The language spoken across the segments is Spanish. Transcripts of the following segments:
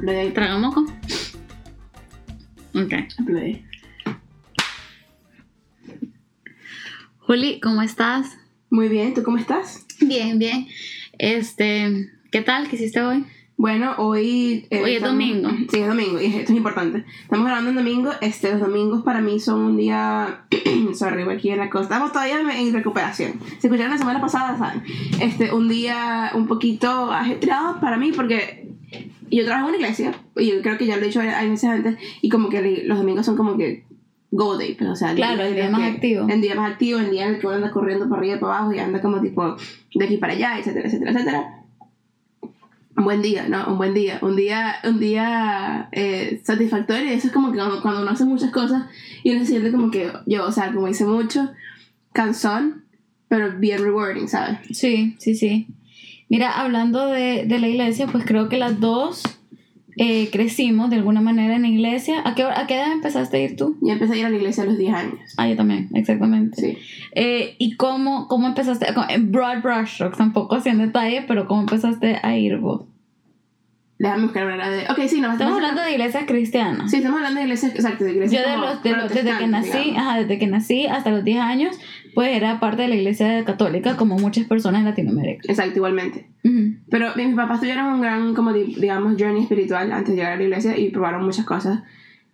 soco. Play, Traga moco. Ok. Juli, ¿cómo estás? Muy bien, ¿tú cómo estás? Bien, bien. Este, ¿qué tal? ¿Qué hiciste hoy? Bueno, hoy... eh, Hoy es domingo. Sí, es domingo, y esto es importante. Estamos grabando en domingo. Este, los domingos para mí son un día... Sorry, aquí en la costa. Estamos todavía en- recuperación. Si escucharon la semana pasada, saben. Este, un día un poquito ajetreado para mí porque yo trabajo en una iglesia. Y yo creo que ya lo he dicho hay veces antes. Y como que los domingos son como que... Go day, pues, o sea, Claro, el día en más activo. El día más activo, el día en el que uno anda corriendo para arriba y para abajo y anda como tipo de aquí para allá, etcétera, etcétera, etcétera un buen día, ¿no? Un buen día. Un día, un día eh, satisfactorio. Eso es como que cuando, cuando uno hace muchas cosas y uno se siente como que yo, o sea, como hice mucho, cansón, pero bien rewarding, ¿sabes? Sí, sí, sí. Mira, hablando de, de la iglesia, pues creo que las dos eh, crecimos de alguna manera en la iglesia. ¿A qué, ¿A qué edad empezaste a ir tú? Yo empecé a ir a la iglesia a los 10 años. Ah, yo también, exactamente. Sí. Eh, ¿Y cómo, cómo empezaste? En broad brushstrokes, tampoco así en detalle, pero ¿cómo empezaste a ir vos? Déjame buscar una de. Ok, sí, no, Estamos hablando de iglesias cristianas. Sí, estamos hablando de iglesias, exacto, de Yo iglesias. de como los, de los- desde que nací, digamos. ajá, desde que nací hasta los 10 años, pues era parte de la iglesia católica, como muchas personas en Latinoamérica. Exacto, igualmente. Ujú. Pero mis papás tuvieron un gran, como di- digamos, journey espiritual antes de llegar a la iglesia y probaron muchas cosas.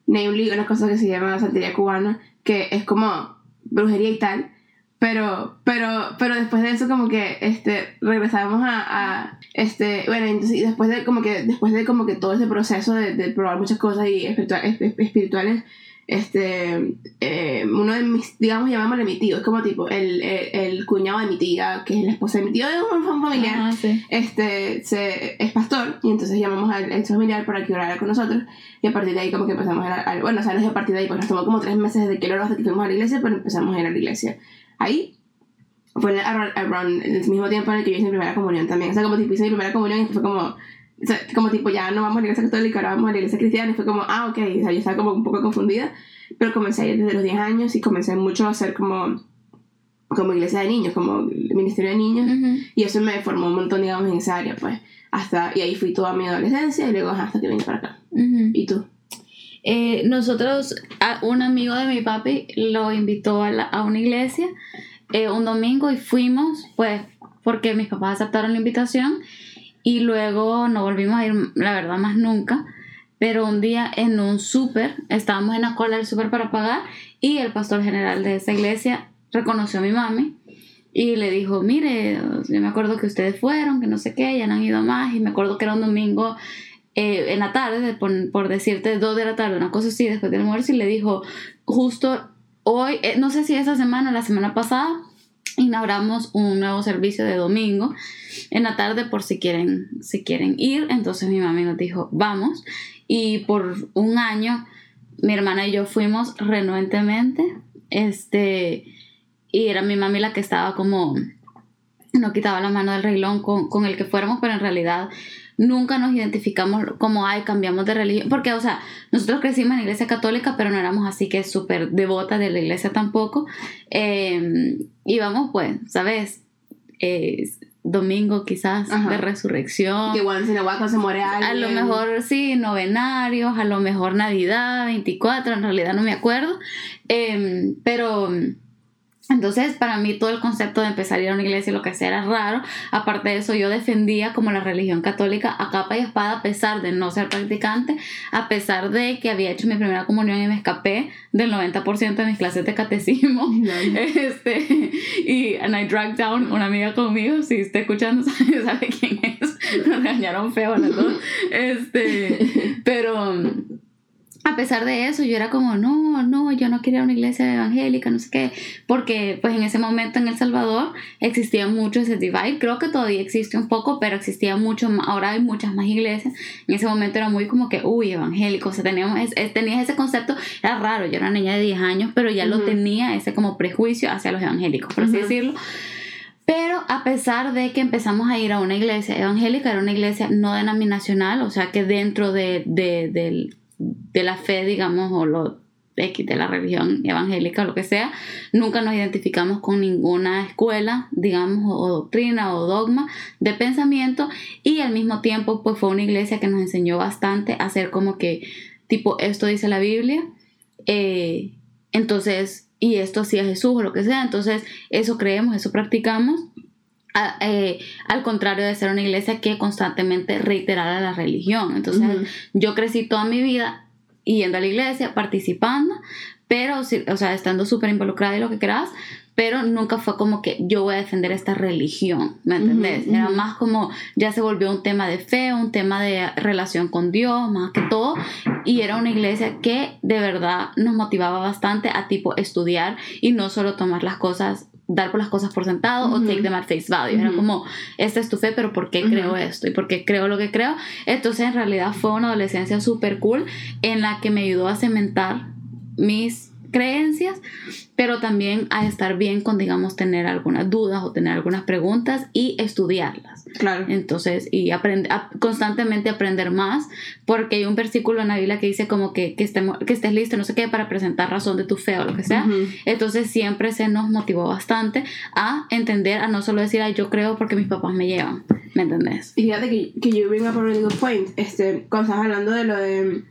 Namely, una cosa que se llama santería cubana, que es como brujería y tal. Pero, pero, pero después de eso como que, este, regresamos a, a, este, bueno, entonces, y después de como que, después de como que todo ese proceso de, de probar muchas cosas y espiritua- esp- espirituales, este, eh, uno de mis, digamos, llamámosle mi tío, es como tipo el, el, el cuñado de mi tía, que es la esposa de mi tío, es un familiar Ah, sí. este se, es pastor y entonces llamamos al ex familiar para que orara con nosotros y a partir de ahí como que empezamos a, ir a- bueno o sea no es a partir de ahí pues nos tomó como tres meses desde que lo que fuimos a la iglesia pero empezamos a ir a la iglesia ahí fue around, around el mismo tiempo en el que yo hice mi primera comunión también o sea como tipo hice mi primera comunión y fue como o sea, como tipo ya no vamos a la iglesia católica ahora vamos a la iglesia cristiana y fue como ah ok o sea yo estaba como un poco confundida pero comencé a ir desde los 10 años y comencé mucho a hacer como como iglesia de niños como ministerio de niños Ujú. y eso me formó un montón, digamos, en esa área, pues. Hasta, y ahí fui toda mi adolescencia y luego hasta que vine para acá. Ujú. ¿Y tú? Eh, nosotros, a un amigo de mi papi lo invitó a, la- a una iglesia eh, un domingo y fuimos, pues, porque mis papás aceptaron la invitación y luego no volvimos a ir, la verdad, más nunca. Pero un día en un súper, estábamos en la cola del súper para pagar y el pastor general de esa iglesia reconoció a mi mami y le dijo, mire, yo me acuerdo que ustedes fueron, que no sé qué, ya no han ido más y me acuerdo que era un domingo eh, en la tarde, por, decirte dos de la tarde, una cosa así, después del almuerzo, y le dijo, justo hoy, eh, no sé si esa semana o la semana pasada, inauguramos un nuevo servicio de domingo en la tarde por si quieren, si quieren ir. Entonces mi mami nos dijo, vamos. Y por un año, mi hermana y yo fuimos renuentemente. Este, y era mi mami la que estaba como, no quitaba la mano del reglón con, con el que fuéramos, pero en realidad nunca nos identificamos como, ay, cambiamos de religión, porque, o sea, nosotros crecimos en la iglesia católica, pero no éramos así que súper devotas de la iglesia tampoco. Eh, íbamos, pues, ¿sabes? Eh, domingo quizás Ajá. de resurrección. Que once in a while se muere alguien. A lo mejor sí, novenarios, a lo mejor Navidad, 24, en realidad no me acuerdo. Em, pero entonces para mí todo el concepto de empezar a ir a una iglesia y lo que sea era raro. Aparte de eso yo defendía como la religión católica a capa y espada a pesar de no ser practicante, a pesar de que había hecho mi primera comunión y me escapé del 90% de mis clases de catecismo. Este, y and I dragged down una amiga conmigo, si está escuchando sabe, sabe quién es, nos regañaron feo las dos. Este, pero a pesar de eso, yo era como, no, no, yo no quería una iglesia evangélica, no sé qué, porque pues en ese momento en El Salvador existía mucho ese divide, creo que todavía existe un poco, pero existía mucho más, ahora hay muchas más iglesias, en ese momento era muy como que, uy, evangélico, o sea, teníamos, es- es- tenías ese concepto, era raro, yo era una niña de 10 años, pero ya lo tenía ese como prejuicio hacia los evangélicos, por así decirlo. Pero a pesar de que empezamos a ir a una iglesia evangélica, era una iglesia no denominacional, o sea que dentro de, de, del- de la fe, digamos, o lo X de la religión evangélica o lo que sea, nunca nos identificamos con ninguna escuela, digamos, o doctrina o dogma de pensamiento y al mismo tiempo pues fue una iglesia que nos enseñó bastante a hacer como que tipo esto dice la Biblia, eh, entonces, y esto hacía Jesús o lo que sea, entonces eso creemos, eso practicamos. Eh, al contrario de ser una iglesia que constantemente reiterara la religión. Entonces, yo crecí toda mi vida yendo a la iglesia, participando, pero, o sea, estando súper involucrada en lo que quieras, pero nunca fue como que yo voy a defender esta religión, ¿me entendés? Era más como, ya se volvió un tema de fe, un tema de relación con Dios, más que todo, y era una iglesia que de verdad nos motivaba bastante a tipo estudiar y no solo tomar las cosas dar por las cosas por sentado o take them at face value. Era como, esta es tu fe, pero ¿por qué creo esto? ¿Y por qué creo lo que creo? Entonces, en realidad fue una adolescencia súper cool en la que me ayudó a cementar mis creencias, pero también a estar bien con, digamos, tener algunas dudas o tener algunas preguntas y estudiarlas. Claro. Entonces, y aprender, constantemente aprender más, porque hay un versículo en la Biblia que dice como que, que, estemos, que estés listo, no sé qué, para presentar razón de tu fe o lo que sea. Entonces, siempre se nos motivó bastante a entender, a no solo decir, ay, yo creo porque mis papás me llevan, ¿me entendés? Y fíjate que, que yo vengo por un point, este, cuando estás hablando de lo de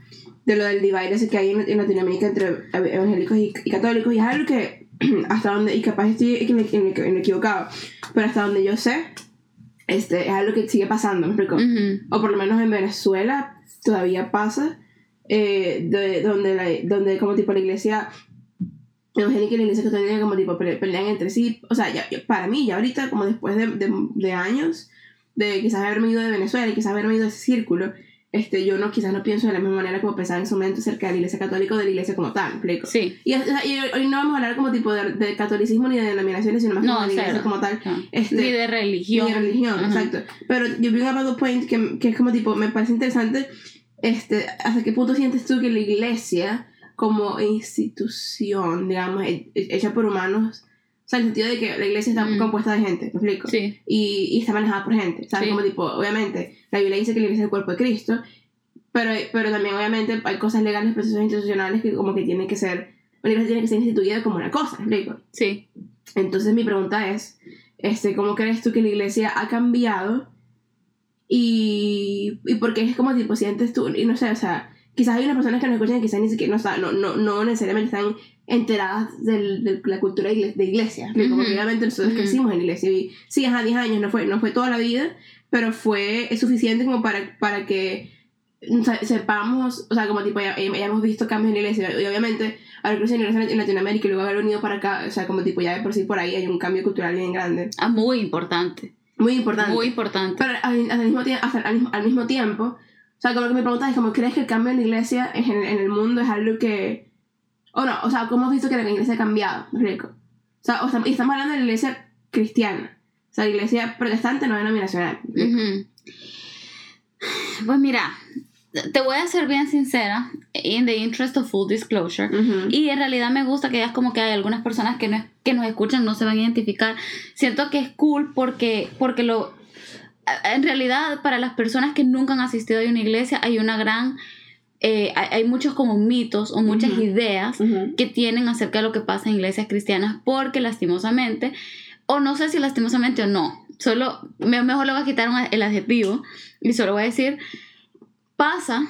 de lo del divide ese que hay en, Latinoamérica entre evangélicos y, católicos y es algo que hasta donde y capaz estoy en, equivocado pero hasta donde yo sé este es algo que sigue pasando ¿me explico? o por lo menos en Venezuela todavía pasa eh, de, donde la, donde como tipo la iglesia evangélica y la iglesia católica como tipo pelean entre sí o sea ya, para mí ya ahorita como después de, de, de años de quizás haberme ido de Venezuela y quizás haberme ido de ese círculo este, yo no, quizás no pienso de la misma manera como pensaba en su momento acerca de la iglesia católica o de la iglesia como tal, ¿explico? Sí. Y, hoy no vamos a hablar como tipo de, catolicismo ni de denominaciones, sino más como de la iglesia como tal. Este, ni de religión. Ni de religión, exacto. Pero yo vi un point que, que es como tipo, me parece interesante, este, ¿hasta qué punto sientes tú que la iglesia como institución, digamos, hecha por humanos, o sea, en el sentido de que la iglesia está mm. compuesta de gente, ¿me explico? Sí. Y, y está manejada por gente, ¿sabes? Como tipo, obviamente, la Biblia dice que la iglesia es el cuerpo de Cristo, pero, pero también obviamente hay cosas legales, procesos institucionales que como que tienen que ser, la iglesia tiene que ser instituida como una cosa, ¿me explico? Sí. Entonces mi pregunta es, este, ¿cómo crees tú que la iglesia ha cambiado? Y, y por qué es como tipo sientes tú, y no sé, o sea, quizás hay unas personas que nos escuchan y quizás ni siquiera no, no, no necesariamente están enteradas de la cultura de iglesia. Como que obviamente nosotros crecimos en iglesia y sí, ajá, 10 años, no fue, no fue toda la vida, pero fue suficiente como para, para que sepamos, o sea, como tipo, ya, ya hemos visto cambios en la iglesia y obviamente haber crecido en iglesia en Latinoamérica y luego haber venido para acá, o sea, como tipo, ya de por sí por ahí hay un cambio cultural bien grande. Ah, muy importante. Muy importante. Muy importante. Pero al, al mismo, hasta, al, mismo tiempo, o sea, como lo que me preguntas es como, ¿crees que el cambio en la iglesia en, en el mundo es algo que o no, o sea, ¿cómo has visto que la iglesia ha cambiado? rico. O sea, o estamos, estamos hablando de la iglesia cristiana. O sea, la iglesia protestante no denominacional. Pues mira, te voy a ser bien sincera, in the interest of full disclosure, y en realidad me gusta que veas como que hay algunas personas que, no, que nos escuchan no se van a identificar. Siento que es cool porque, porque lo... En realidad, para las personas que nunca han asistido a una iglesia, hay una gran eh, hay, muchos como mitos o muchas ideas que tienen acerca de lo que pasa en iglesias cristianas porque lastimosamente, o no sé si lastimosamente o no, solo, mejor le voy a quitar el adjetivo y solo voy a decir, pasa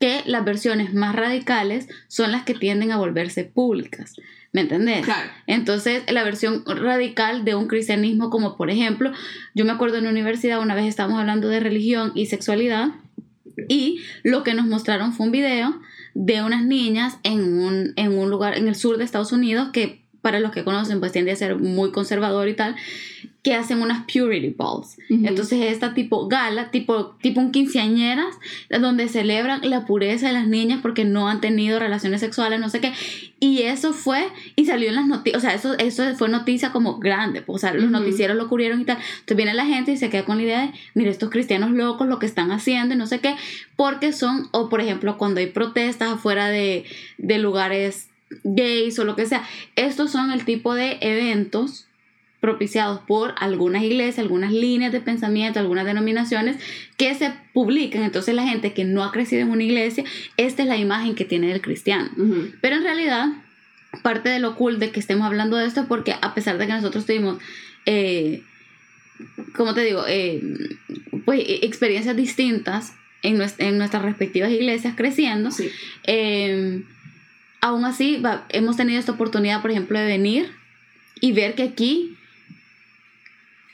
que las versiones más radicales son las que tienden a volverse públicas. ¿Me entendés? Claro. Entonces, la versión radical de un cristianismo, como por ejemplo, yo me acuerdo en la universidad, una vez estábamos hablando de religión y sexualidad, y lo que nos mostraron fue un video de unas niñas en un, en un lugar en el sur de Estados Unidos que para los que conocen pues tiende a ser muy conservador y tal que hacen unas purity balls. Entonces esta tipo gala, tipo, tipo un quinceañeras, donde celebran la pureza de las niñas porque no han tenido relaciones sexuales, no sé qué. Y eso fue, y salió en las noticias, o sea, eso, eso fue noticia como grande, pues, o sea, los noticieros lo cubrieron y tal. Entonces viene la gente y se queda con la idea de, mire, estos cristianos locos lo que están haciendo y no sé qué, porque son, o por ejemplo, cuando hay protestas afuera de, de lugares gays o lo que sea, estos son el tipo de eventos propiciados por algunas iglesias, algunas líneas de pensamiento, algunas denominaciones que se publican. Entonces la gente que no ha crecido en una iglesia, esta es la imagen que tiene del cristiano. Pero en realidad, parte de lo cool de que estemos hablando de esto es porque a pesar de que nosotros tuvimos, eh, como te digo, eh, pues experiencias distintas en, nuestras respectivas iglesias creciendo, eh, aún así hemos tenido esta oportunidad, por ejemplo, de venir y ver que aquí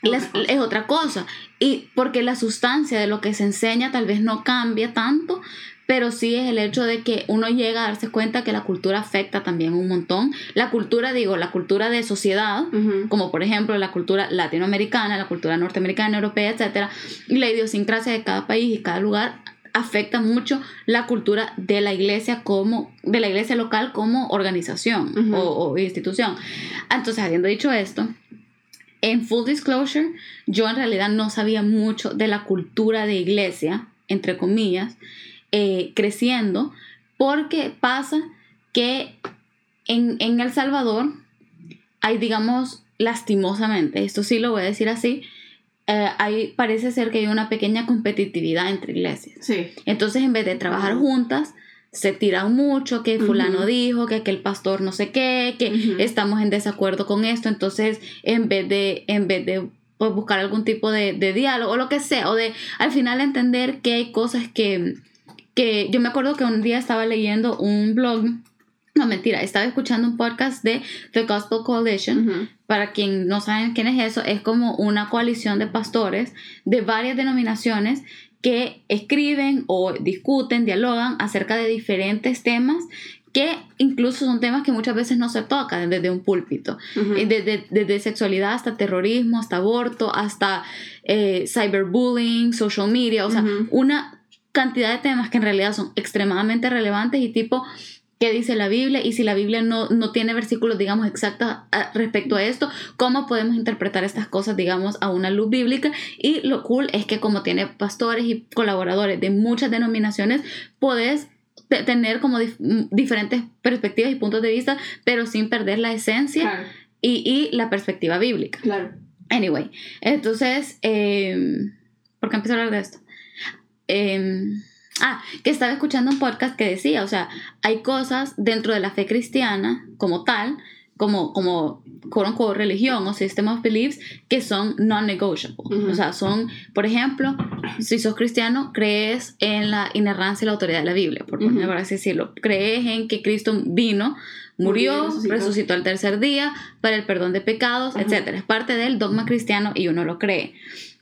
es otra cosa. Y porque la sustancia de lo que se enseña tal vez no cambia tanto, pero sí es el hecho de que uno llega a darse cuenta que la cultura afecta también un montón. La cultura, digo, la cultura de sociedad, como por ejemplo la cultura latinoamericana, la cultura norteamericana, europea, etc. Y la idiosincrasia de cada país y cada lugar afecta mucho la cultura de la iglesia como de la iglesia local como organización o, institución entonces habiendo dicho esto en full disclosure yo en realidad no sabía mucho de la cultura de iglesia entre comillas eh, creciendo porque pasa que en, en El Salvador hay digamos lastimosamente esto sí lo voy a decir así eh, parece ser que hay una pequeña competitividad entre iglesias. Sí. Entonces, en vez de trabajar juntas, se tiran mucho, que fulano dijo, que aquel pastor no sé qué, que estamos en desacuerdo con esto. Entonces, en vez de, en vez de pues, buscar algún tipo de, de, diálogo o lo que sea, o de al final entender que hay cosas que, que yo me acuerdo que un día estaba leyendo un blog no, mentira, estaba escuchando un podcast de The Gospel Coalition. Para quien no saben quién es eso, es como una coalición de pastores de varias denominaciones que escriben o discuten, dialogan acerca de diferentes temas que incluso son temas que muchas veces no se tocan desde un púlpito, eh, desde, sexualidad hasta terrorismo, hasta aborto, hasta eh, cyberbullying, social media, o sea, una cantidad de temas que en realidad son extremadamente relevantes y tipo qué dice la Biblia y si la Biblia no, no tiene versículos, digamos, exactos respecto a esto, cómo podemos interpretar estas cosas, digamos, a una luz bíblica. Y lo cool es que como tiene pastores y colaboradores de muchas denominaciones, puedes tener como diferentes perspectivas y puntos de vista, pero sin perder la esencia y, y, la perspectiva bíblica. Claro. Anyway, entonces, eh, ¿por qué empecé a hablar de esto? Eh, Ah, que estaba escuchando un podcast que decía, o sea, hay cosas dentro de la fe cristiana como tal, como, como quote religión o system of beliefs, que son non-negotiable. O sea, son, por ejemplo, si sos cristiano, crees en la inerrancia y la autoridad de la Biblia, por, así decirlo. Crees en que Cristo vino, murió, resucitó. al tercer día para el perdón de pecados, etc. Es parte del dogma cristiano y uno lo cree.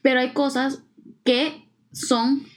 Pero hay cosas que son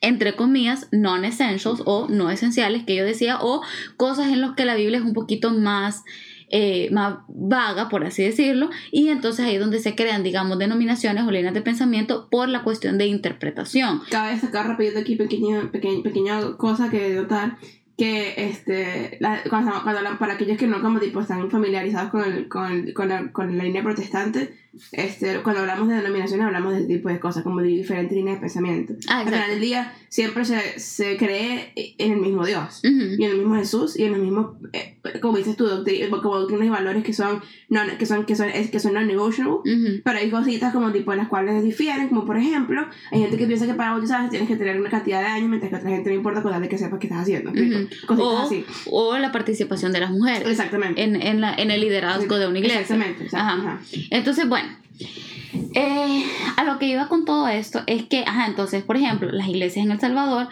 entre comillas, non-essentials o no esenciales que yo decía, o cosas en las que la Biblia es un poquito más, eh, más vaga, por así decirlo, y entonces ahí es donde se crean, digamos, denominaciones o líneas de pensamiento por la cuestión de interpretación. Cabe destacar rápido aquí pequeña, pequeña, pequeña cosa que notar que este, cuando, cuando, para aquellos que no como tipo están familiarizados con, el, con, con, la, con la línea protestante, este, cuando hablamos de denominaciones hablamos de tipo de cosas, como de diferentes líneas de pensamiento. Ah, Al final del día siempre se, se cree en el mismo Dios, y en el mismo Jesús, y en el mismo, eh, como dices tú, como doctrinas y valores que son, no, que son, que son, que son non-negotiable, pero hay cositas como tipo en las cuales difieren, como por ejemplo, hay gente que piensa que para bautizarse tienes que tener una cantidad de años, mientras que otra gente no importa con de que sepas qué estás haciendo. o, así. O la participación de las mujeres. Exactamente. En, en, la, en el liderazgo de una iglesia. Exactamente. Ajá. Entonces, bueno. Eh, a lo que iba con todo esto es que, ajá, entonces, por ejemplo, las iglesias en El Salvador,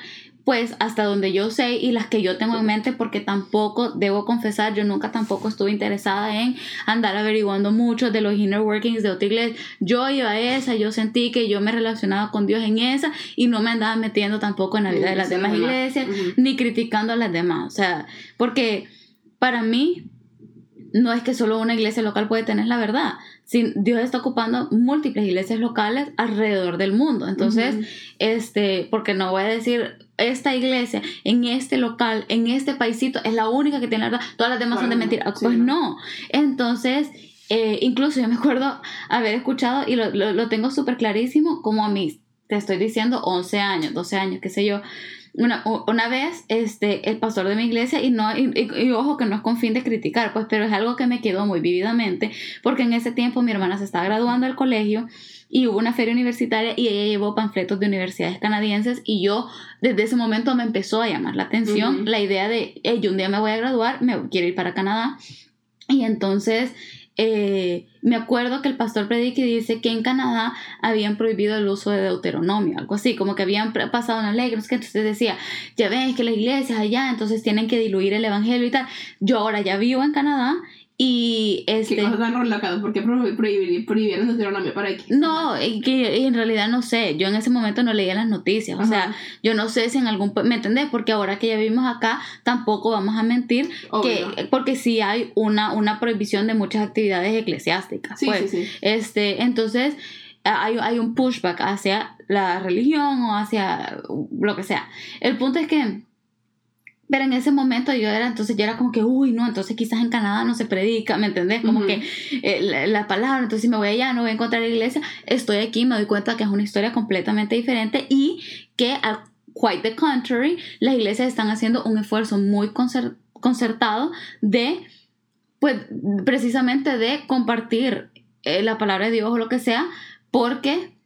pues hasta donde yo sé y las que yo tengo en mente, porque tampoco, debo confesar, yo nunca tampoco estuve interesada en andar averiguando mucho de los inner workings de otra iglesia. Yo iba a esa, yo sentí que yo me relacionaba con Dios en esa y no me andaba metiendo tampoco en la vida de las demás iglesias, ni criticando a las demás. O sea, porque para mí no es que solo una iglesia local puede tener la verdad. Dios está ocupando múltiples iglesias locales alrededor del mundo. Entonces, este, porque no voy a decir esta iglesia en este local, en este paisito, es la única que tiene la verdad, todas las demás son de mentira. pues no. Entonces, eh, incluso yo me acuerdo haber escuchado y lo, lo, tengo súper clarísimo, como a mis, te estoy diciendo, 11 años, 12 años, qué sé yo, una, una vez este, el pastor de mi iglesia, y, no, y, ojo que no es con fin de criticar, pues, pero es algo que me quedó muy vividamente, porque en ese tiempo mi hermana se estaba graduando del colegio y hubo una feria universitaria y ella llevó panfletos de universidades canadienses y yo desde ese momento me empezó a llamar la atención la idea de, yo un día me voy a graduar, me quiero ir para Canadá. Y entonces eh, me acuerdo que el pastor predica y dice que en Canadá habían prohibido el uso de Deuteronomio, algo así, como que habían pasado una ley, que entonces decía, ya ven que las iglesias allá, entonces tienen que diluir el evangelio y tal. Yo ahora ya vivo en Canadá y este. ¿Qué cosas tan relajadas? ¿Por qué prohibieron Deuteronomio para aquí? No, que en realidad no sé. Yo en ese momento no leía las noticias. O sea, yo no sé si en algún. ¿Me entendés? Porque ahora que ya vivimos acá, tampoco vamos a mentir. que Porque sí hay una, una prohibición de muchas actividades eclesiásticas. Sí, pues. sí, sí. Este, entonces. Hay, hay un pushback hacia la religión o hacia lo que sea. El punto es que pero en ese momento yo era, entonces yo era como que, uy, no, entonces quizás en Canadá no se predica, ¿me entendés? Como que eh, la, palabra, entonces si me voy allá, no voy a encontrar la iglesia, estoy aquí, me doy cuenta que es una historia completamente diferente y que, al quite the contrary, las iglesias están haciendo un esfuerzo muy concertado de, pues, precisamente de compartir eh, la palabra de Dios o lo que sea, porque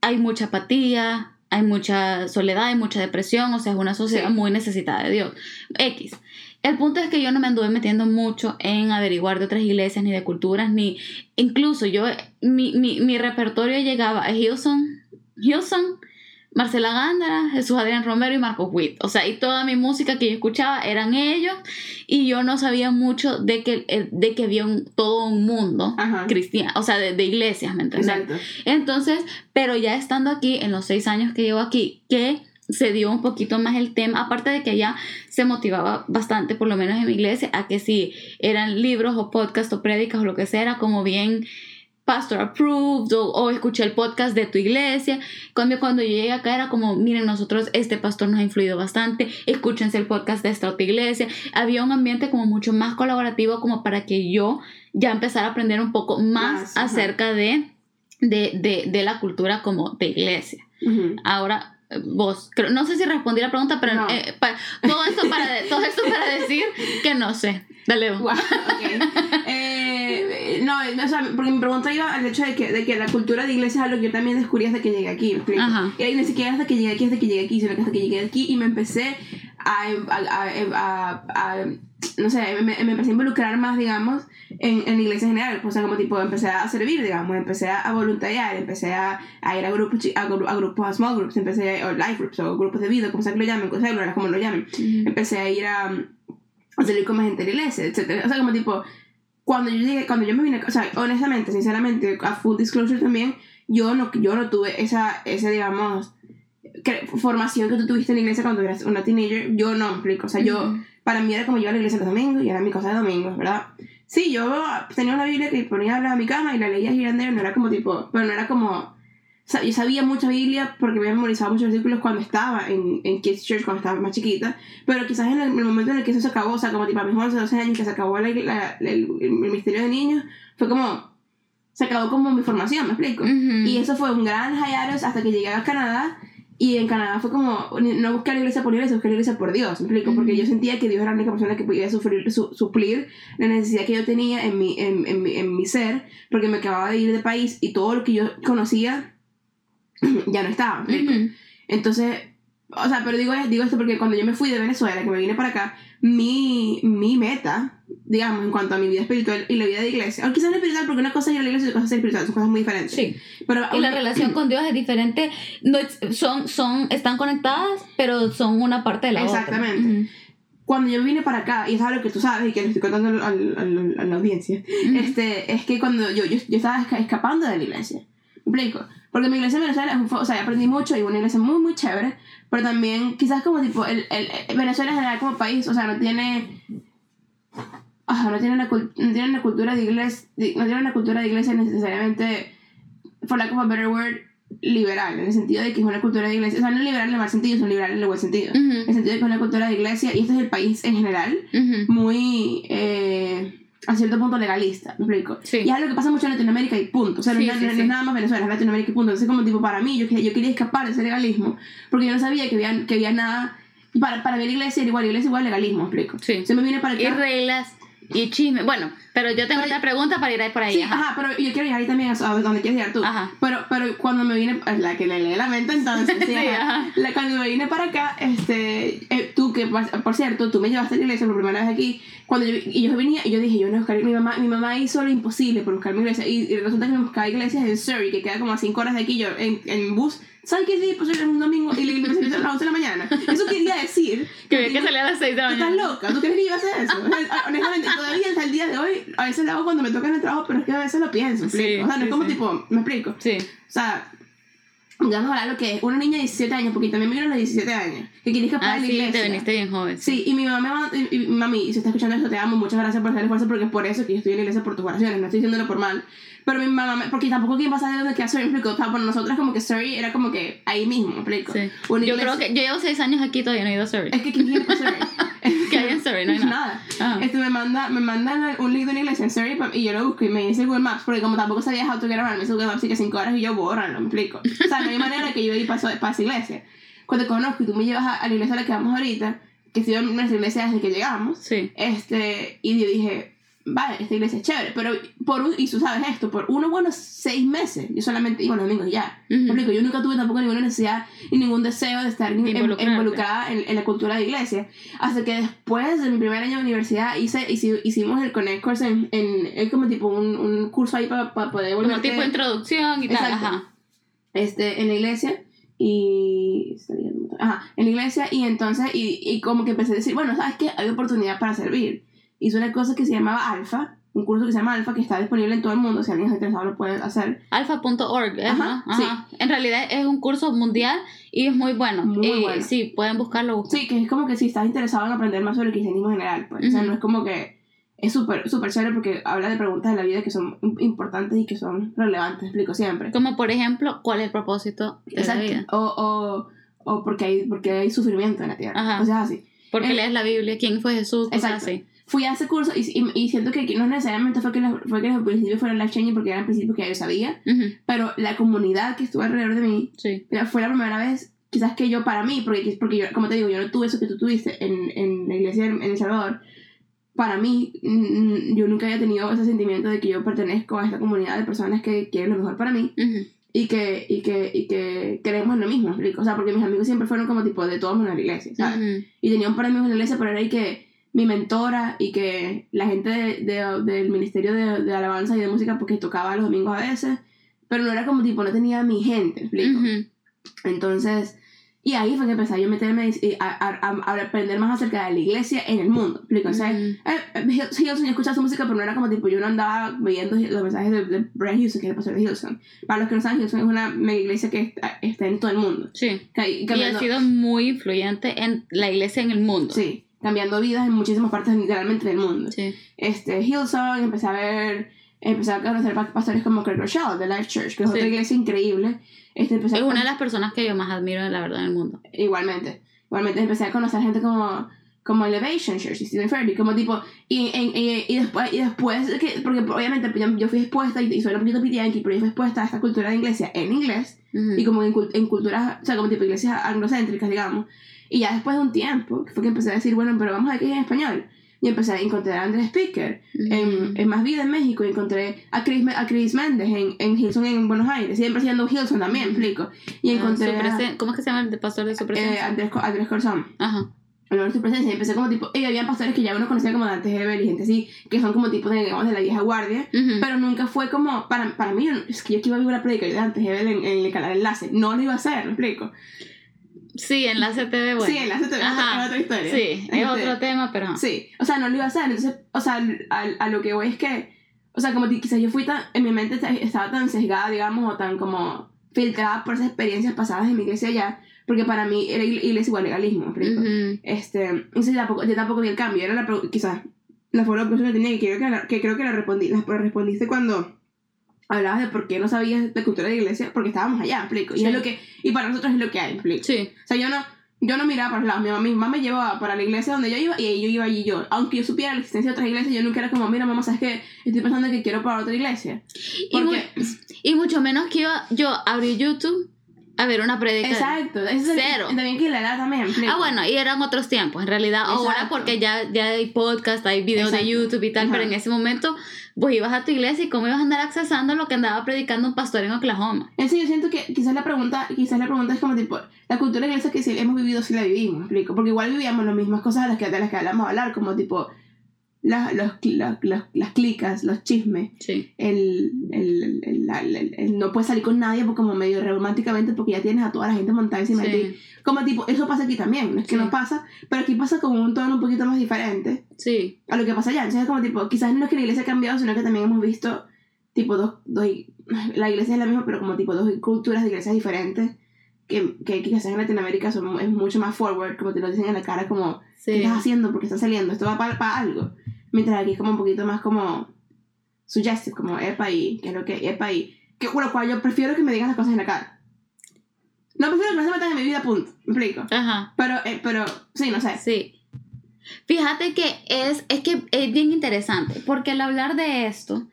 hay mucha apatía, hay mucha soledad, hay mucha depresión, o sea, es una sociedad muy necesitada de Dios. X. El punto es que yo no me anduve metiendo mucho en averiguar de otras iglesias, ni de culturas, ni incluso yo, mi, mi, mi repertorio llegaba a Hilson, Hilson, Marcela Gándara, Jesús Adrián Romero y Marcos Witt. O sea, y toda mi música que yo escuchaba eran ellos y yo no sabía mucho de que, eh, de que había todo un mundo cristiano, o sea, de, iglesias, ¿me entiendes? Entonces, pero ya estando aquí, en los seis años que llevo aquí, que se dio un poquito más el tema, aparte de que ya se motivaba bastante, por lo menos en mi iglesia, a que si eran libros o podcasts o prédicas o lo que sea, era como bien pastor approved o, escuché el podcast de tu iglesia. Cuando, cuando yo llegué acá era como, miren, nosotros, este pastor nos ha influido bastante, escúchense el podcast de esta otra iglesia. Había un ambiente como mucho más colaborativo como para que yo ya empezara a aprender un poco más, acerca de, de, de, la cultura como de iglesia. Ahora, vos. no sé si respondí la pregunta, pero eh, todo, esto para, todo esto para decir que no sé. Dale. Wow, eh, no, o sea, porque mi pregunta iba al hecho de que, de que la cultura de iglesia es algo que yo también descubrí hasta que llegué aquí. Y ni siquiera hasta que llegué aquí, hasta que llegué aquí, sino que hasta que llegué aquí y me empecé a, a, a, no sé, me, me, empecé a involucrar más, digamos, en, en la iglesia en general. O sea, como tipo, empecé a servir, digamos, empecé a, voluntariar, empecé a, a ir a grupos, a, a, grupos, a small groups, empecé a, o life groups, o grupos de vida, como sea que lo llamen, como lo llamen. Empecé a ir a a salir con más gente de la iglesia, etc. O sea, como tipo, cuando yo llegué, cuando yo me vine, o sea, honestamente, sinceramente, a full disclosure también, yo no, yo no tuve esa, esa digamos, formación que tú tuviste en la iglesia cuando eras una teenager, yo no explico, o sea, yo, para mí era como yo a la iglesia los domingos y era mi cosa de domingos, ¿verdad? Sí, yo tenía una Biblia que ponía a mi cama y la leía girando, no era como tipo, pero no era como yo sabía mucha Biblia porque me memorizado muchos versículos cuando estaba en, en Kids Church, cuando estaba más chiquita, pero quizás en el, momento en el que eso se acabó, o sea, como tipo a mis 11, 12 años que se acabó la, el, el, misterio de niños, fue como, se acabó como mi formación, me explico. Y eso fue un gran hiatus hasta que llegué a Canadá y en Canadá fue como, no busqué la iglesia por iglesia, busqué la iglesia por Dios, me explico, porque yo sentía que Dios era la única persona que podía sufrir, suplir la necesidad que yo tenía en mi, en, en, en mi ser, porque me acababa de ir de país y todo lo que yo conocía ya no estaba. Entonces, o sea, pero digo, digo esto porque cuando yo me fui de Venezuela, que me vine para acá, mi, mi meta, digamos, en cuanto a mi vida espiritual y la vida de iglesia, aunque sea espiritual, porque una cosa es ir a la iglesia y otra cosa es espiritual, son cosas muy diferentes. Sí. Pero, y la relación con Dios es diferente, no, son, son, están conectadas, pero son una parte de la otra. Exactamente. Cuando yo vine para acá, y es algo que tú sabes y que le estoy contando a, la audiencia, este, es que cuando yo, yo, yo estaba escapando de la iglesia, ¿me explico? Porque mi iglesia en Venezuela es un, o sea, aprendí mucho y una iglesia muy, muy chévere, pero también quizás como tipo, el, el, Venezuela en general como país, o sea, no tiene... no tiene, una, no tiene una cultura de iglesia, no tiene una cultura de iglesia necesariamente, for lack of a better word, liberal, en el sentido de que es una cultura de iglesia, o sea, no liberal en el mal sentido, es un liberal en el buen sentido, en el sentido de que es una cultura de iglesia, y este es el país en general, muy... Eh, a cierto punto legalista, ¿me explico? Sí. Y es algo que pasa mucho en Latinoamérica y punto. O sea, no, es nada más Venezuela, es Latinoamérica y punto. Entonces, como tipo, para mí, yo, yo quería escapar de ese legalismo, porque yo no sabía que había, que había nada Para, para mí la iglesia era igual, la iglesia igual legalismo, explico. Sí. Se me vine para Y acá. reglas y chisme. Bueno, pero yo tengo Pero- otra pregunta para ir ahí por ahí. Sí, ajá. ajá. pero yo quiero llegar ahí también a donde quieres llegar tú. Ajá. Pero, pero cuando me vine, es la que le lee la mente entonces, sí, Sí, ajá. ajá. La- cuando me vine para acá, este, eh, tú que, por cierto, tú me llevaste a la iglesia por primera vez aquí, cuando yo, y yo venía, y yo dije, yo no buscar, mi mamá, mi mamá hizo lo imposible por buscar mi iglesia, y, y resulta que me buscaba iglesias en Surrey, que queda como a 5 horas de aquí, yo en, en bus, ¿sabes qué? Sí, pues era un domingo, y la iglesia empieza a las 11 de la mañana. Eso quería decir Que había que salir a las 6 de la Tú estás mañana. loca, ¿tú crees que iba a hacer eso? Sea, honestamente, todavía hasta el día de hoy, a veces lo hago cuando me toca en el trabajo, pero es que a veces lo pienso, ¿me Sí? O sea, no sí, es como sí. tipo, me explico. Sí. O sea, vamos a hablar lo que es una niña de 17 años, porque también me vino a los 17 años, que quieres que Ah, pague la sí, iglesia. te viniste bien joven. Sí, y mi mamá me y, y, mami, si está escuchando esto, te amo, muchas gracias por hacer el esfuerzo, porque es por eso que yo estoy en la iglesia por tus oraciones, no estoy diciéndolo por mal. Pero mi mamá, porque tampoco quién pasa de donde queda Surrey, explico. Por nosotras como que Surrey era como que ahí mismo, explico. Sí. Yo creo que yo llevo 6 años aquí todavía no he ido a Surrey. Es que ¿quién quiere para Surrey? ¿Qué hay en Surrey? No hay nada. Ajá. Este me manda, me mandan un link de una iglesia en Surrey y yo lo busco y me dice Google Maps, porque como tampoco sabía how to get around, me dice Google Maps y que 5 horas y yo bórralo, me explico. O sea, no hay manera que yo ir para esa iglesia. Cuando te conozco y tú me llevas a, a la iglesia a la que vamos ahorita, que estoy en nuestra iglesia desde que llegamos, Sí. este, y yo dije, vale, esta iglesia es chévere, pero por y tú sabes esto, por unos buenos seis meses, yo solamente iba los domingos y ya. Me explico, yo nunca tuve tampoco ninguna necesidad ni ningún deseo de estar en- en- involucrada en, en la cultura de iglesia. Hasta que después de mi primer año de universidad hice, hici- hicimos el Connect Course en, en es como tipo un, un curso ahí para poder Como volverte- tipo introducción y tal. Ajá. este, en la iglesia y ajá, en la iglesia y entonces y, y como que empecé a decir bueno sabes qué hay oportunidad para servir hice una cosa que se llamaba Alfa un curso que se llama Alfa que está disponible en todo el mundo si alguien está interesado lo puede hacer Alfa.org, ¿eh? Ajá, ¿no? Ajá. En realidad es un curso mundial y es muy bueno. Muy y bueno. sí, pueden buscarlo. sí que es como que si estás interesado en aprender más sobre el cristianismo en general pues o sea no es como que es súper súper chévere porque habla de preguntas de la vida que son im- importantes y que son relevantes explico siempre Como por ejemplo, ¿cuál es el propósito de la exacto vida? o, o, o porque hay porque hay sufrimiento en la tierra Ajá. cosas así ¿Por qué Eh, lees la Biblia? ¿Quién fue Jesús? Cosas Exacto. así. Fui a ese curso y, y, y siento que no necesariamente fue que, los, fue que los principios fueron life changing porque eran principios que yo sabía, Ujú, pero la comunidad que estuvo alrededor de mí Sí. fue la primera vez, quizás que yo para mí, porque, porque yo, como te digo, yo no tuve eso que tú tuviste en, en la iglesia en, El Salvador. Para mí, yo nunca había tenido ese sentimiento de que yo pertenezco a esta comunidad de personas que quieren lo mejor para mí Ujú, y que, y que, y que queremos lo mismo. O sea, porque mis amigos siempre fueron como tipo de todos en la iglesia, ¿sabes? ujú. y tenía un par de amigos en la iglesia, pero era ahí que mi mentora y que la gente de, de- del ministerio de, de alabanza y de música, porque tocaba los domingos a veces, pero no era como tipo, no tenía mi gente, ¿me explico? Entonces, y ahí fue que empecé yo a meterme y a, a- a- a aprender más acerca de la iglesia en el mundo, ¿me explico? O sea, eh, Hil- Hilson, yo escuchaba su música, pero no era como tipo, yo no andaba viendo los mensajes de, de Brian Hilson, que es el pastor de. Para los que no saben, Hilson es una mega iglesia que está, está en todo el mundo. Sí. Que- Y ha sido muy influyente en la iglesia en el mundo. Sí, cambiando vidas en muchísimas partes literalmente del mundo. Sí. Este, Hillsong, empecé a ver, empecé a conocer pa- pastores como Craig Rochelle de Life Church, que es Sí. otra iglesia increíble. Este, empecé a- Es una de las personas que yo más admiro, la verdad, en el mundo. Igualmente, igualmente empecé a conocer gente como como Elevation Church y Stephen Furtick, como tipo, y, en- y, y después, y después de que, porque obviamente yo, fui expuesta, y, y soy un poquito pitianqui, pero yo fui expuesta a esta cultura de iglesia en inglés, Ujú. y como en, en culturas, o sea, como tipo iglesias anglocéntricas, digamos. Y ya después de un tiempo, fue que empecé a decir, bueno, pero vamos a ver qué hay en español. Y empecé a encontrar a Andrés Speaker en, Ujú. en Más Vida en México. y encontré a Chris, a Chris Méndez en, en Hilson en Buenos Aires. Siempre siendo Hilson también, explico. Y Ah, encontré ¿Cómo es que se llama el pastor de su eh, presencia? Andrés, Co- Andrés Corzón. Ajá. Honor a su presencia. Y empecé como tipo, y había pastores que ya uno conocía como Dante Hebel y gente así, que son como tipos de, digamos, de la vieja guardia. Ujú. Pero nunca fue como, para, para mí, es que yo que iba a vivir la predica de Dante Hebel en, en el canal Enlace. No lo iba a hacer, ¿me explico? Sí, enlace TV, bueno. Sí, Enlace te Ajá. es otra historia. Sí, es Este, otro tema, pero... Sí, o sea, no lo iba a hacer. Entonces, o sea, a, a lo que voy es que, o sea, como quizás yo fui tan, en mi mente esta- estaba tan sesgada, digamos, o tan como filtrada por esas experiencias pasadas en mi iglesia ya, porque para mí era igle- iglesia igual legalismo, ¿me explico? Ujú. Este, entonces yo tampoco, yo tampoco vi el cambio, era la, quizás, la forma que tenía, que creo que, la- que creo que la, respondí, la respondiste cuando hablabas de por qué no sabías de cultura de la iglesia, porque estábamos allá, ¿me explico? Y Sí. es lo que, y para nosotros es lo que hay, ¿me explico? Sí. O sea, yo no, yo no miraba para los lados. Mi mamá, mi mamá me llevaba para la iglesia donde yo iba y ahí yo iba allí yo. Aunque yo supiera la existencia de otras iglesias, yo nunca era como, mira, mamá, ¿sabes qué? Estoy pensando que quiero para otra iglesia. Y, mu- Porque, y mucho menos que iba yo a abrir YouTube a ver una predica. Exacto. Eso es Cero. También que la edad también. explico. Ah, bueno, y eran otros tiempos, en realidad. Ahora porque ya, ya hay podcast, hay videos de Exacto. YouTube y tal, pero Ajá. en ese momento vos ibas a tu iglesia y cómo ibas a andar accesando lo que andaba predicando un pastor en Oklahoma. En sí, yo siento que quizás la pregunta, quizás la pregunta es como tipo, la cultura inglesa que sí hemos vivido, sí la vivimos, ¿me explico, porque igual vivíamos las mismas cosas de las que, de las que hablamos a hablar, como tipo, las, los, la- los- las clicas, los chismes, Sí. el, el, el, no puedes salir con nadie porque como medio románticamente porque ya tienes a toda la gente montada encima de ti. Sí. Como tipo, eso pasa aquí también, no es que Sí. no pasa, pero aquí pasa como un tono un poquito más diferente Sí. a lo que pasa allá. Entonces es como tipo, quizás no es que la iglesia ha cambiado, sino que también hemos visto tipo dos, dos la iglesia es la misma, pero como tipo dos culturas de iglesias diferentes que, que, quizás en Latinoamérica son, es mucho más forward, como te lo dicen en la cara, como, ¿qué Sí. estás haciendo? ¿Por qué estás saliendo? Esto va para algo. Mientras aquí es como un poquito más como suggestive, como epa y, que es lo que, epa y, que, bueno, cual yo prefiero que me digan las cosas en la cara. No prefiero que no se metan en mi vida, punto. ¿Me explico? Ajá. Pero, eh, pero, sí, no sé. Sí. Fíjate que es, es que es bien interesante, porque al hablar de esto,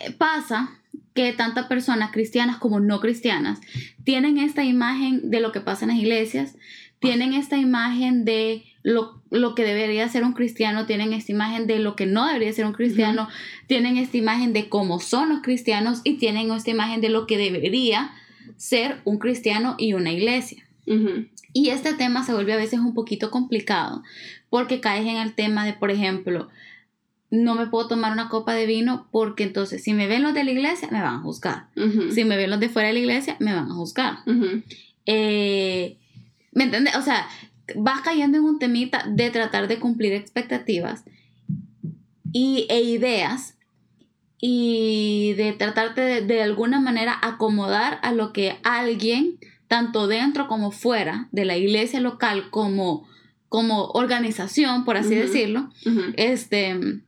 eh, pasa que tantas personas cristianas como no cristianas tienen esta imagen de lo que pasa en las iglesias, tienen esta imagen de lo, lo que debería ser un cristiano, tienen esta imagen de lo que no debería ser un cristiano, tienen esta imagen de cómo son los cristianos y tienen esta imagen de lo que debería ser un cristiano y una iglesia. Y este tema se vuelve a veces un poquito complicado porque caes en el tema de, por ejemplo, no me puedo tomar una copa de vino porque entonces si me ven los de la iglesia me van a juzgar. Si me ven los de fuera de la iglesia me van a juzgar. Eh, ¿Me entiendes? O sea, vas cayendo en un temita de tratar de cumplir expectativas y, e ideas y de tratarte de, de alguna manera acomodar a lo que alguien, tanto dentro como fuera de la iglesia local como, como organización, por así decirlo, este,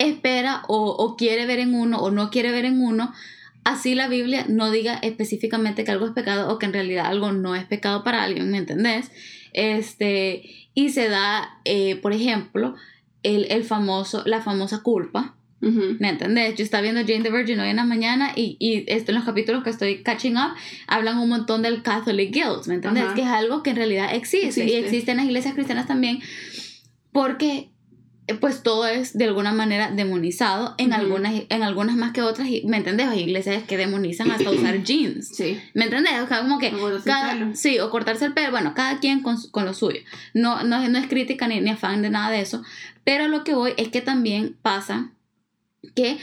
espera o, o quiere ver en uno o no quiere ver en uno, así la Biblia no diga específicamente que algo es pecado o que en realidad algo no es pecado para alguien, ¿me entendés? Este, y se da, eh, por ejemplo, el, el famoso, la famosa culpa. ¿me entendés? Yo estaba viendo Jane the Virgin hoy en la mañana y, y esto en los capítulos que estoy catching up hablan un montón del Catholic guilt, ¿me entendés? Que es algo que en realidad existe, y Existe. existe en las iglesias cristianas también porque pues todo es de alguna manera demonizado en, algunas, en algunas más que otras, ¿me entendés? Hay iglesias que demonizan hasta usar jeans. Sí. ¿Me entendés? O sea, como que O cada, sí, o cortarse el pelo, bueno, cada quien con, con lo suyo. No, no, no es crítica ni, ni afán de nada de eso, pero lo que voy es que también pasa que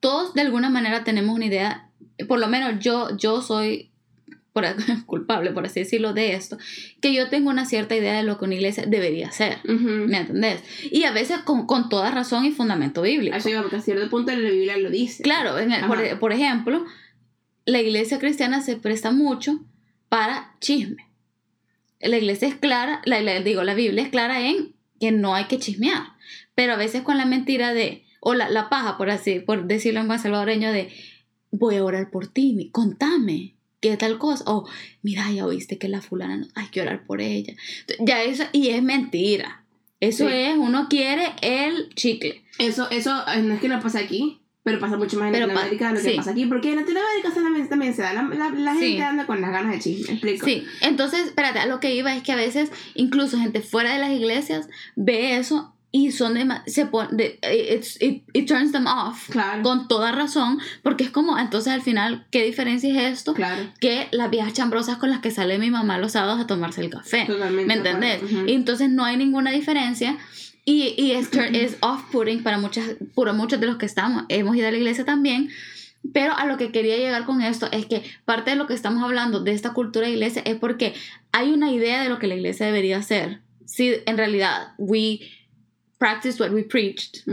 todos de alguna manera tenemos una idea, por lo menos yo, yo soy por, culpable, por así decirlo, de esto, que yo tengo una cierta idea de lo que una iglesia debería ser. Ujú. ¿Me entendés? Y a veces con, con toda razón y fundamento bíblico. Eso iba, porque a cierto punto la Biblia lo dice. Claro, en el- por, por ejemplo, la iglesia cristiana se presta mucho para chisme. La iglesia es clara, la, la- digo, la Biblia es clara en que no hay que chismear, pero a veces con la mentira de, o la, la paja, por así, por decirlo en buen salvadoreño, de voy a orar por ti, contame. ¿Qué tal cosa? O, mira, ya oíste que la fulana no, hay que orar por ella. Ya eso, y es mentira. Eso Sí. es, uno quiere el chicle. Eso, eso eh, no es que no pasa aquí, pero pasa mucho más en Pero Latinoamérica de lo que sí. pasa aquí. Porque en Latinoamérica también, también se da la, la, la Sí. gente anda con las ganas de chisme. ¿me explico? Sí, entonces, espérate, a lo que iba es que a veces incluso gente fuera de las iglesias ve eso y son de, se pon- de- it's- it, it turns them off Claro. con toda razón, porque es como, entonces al final, ¿qué diferencia es esto? Claro. Que las viejas chambrosas con las que sale mi mamá los sábados a tomarse el café. Totalmente. ¿Me entendés? Ujú. Y entonces no hay ninguna diferencia. Y, y es, es off-putting para, muchas, para muchos de los que estamos. Hemos ido a la iglesia también. Pero a lo que quería llegar con esto es que parte de lo que estamos hablando de esta cultura de iglesia es porque hay una idea de lo que la iglesia debería ser. Si en realidad we practice what we preached.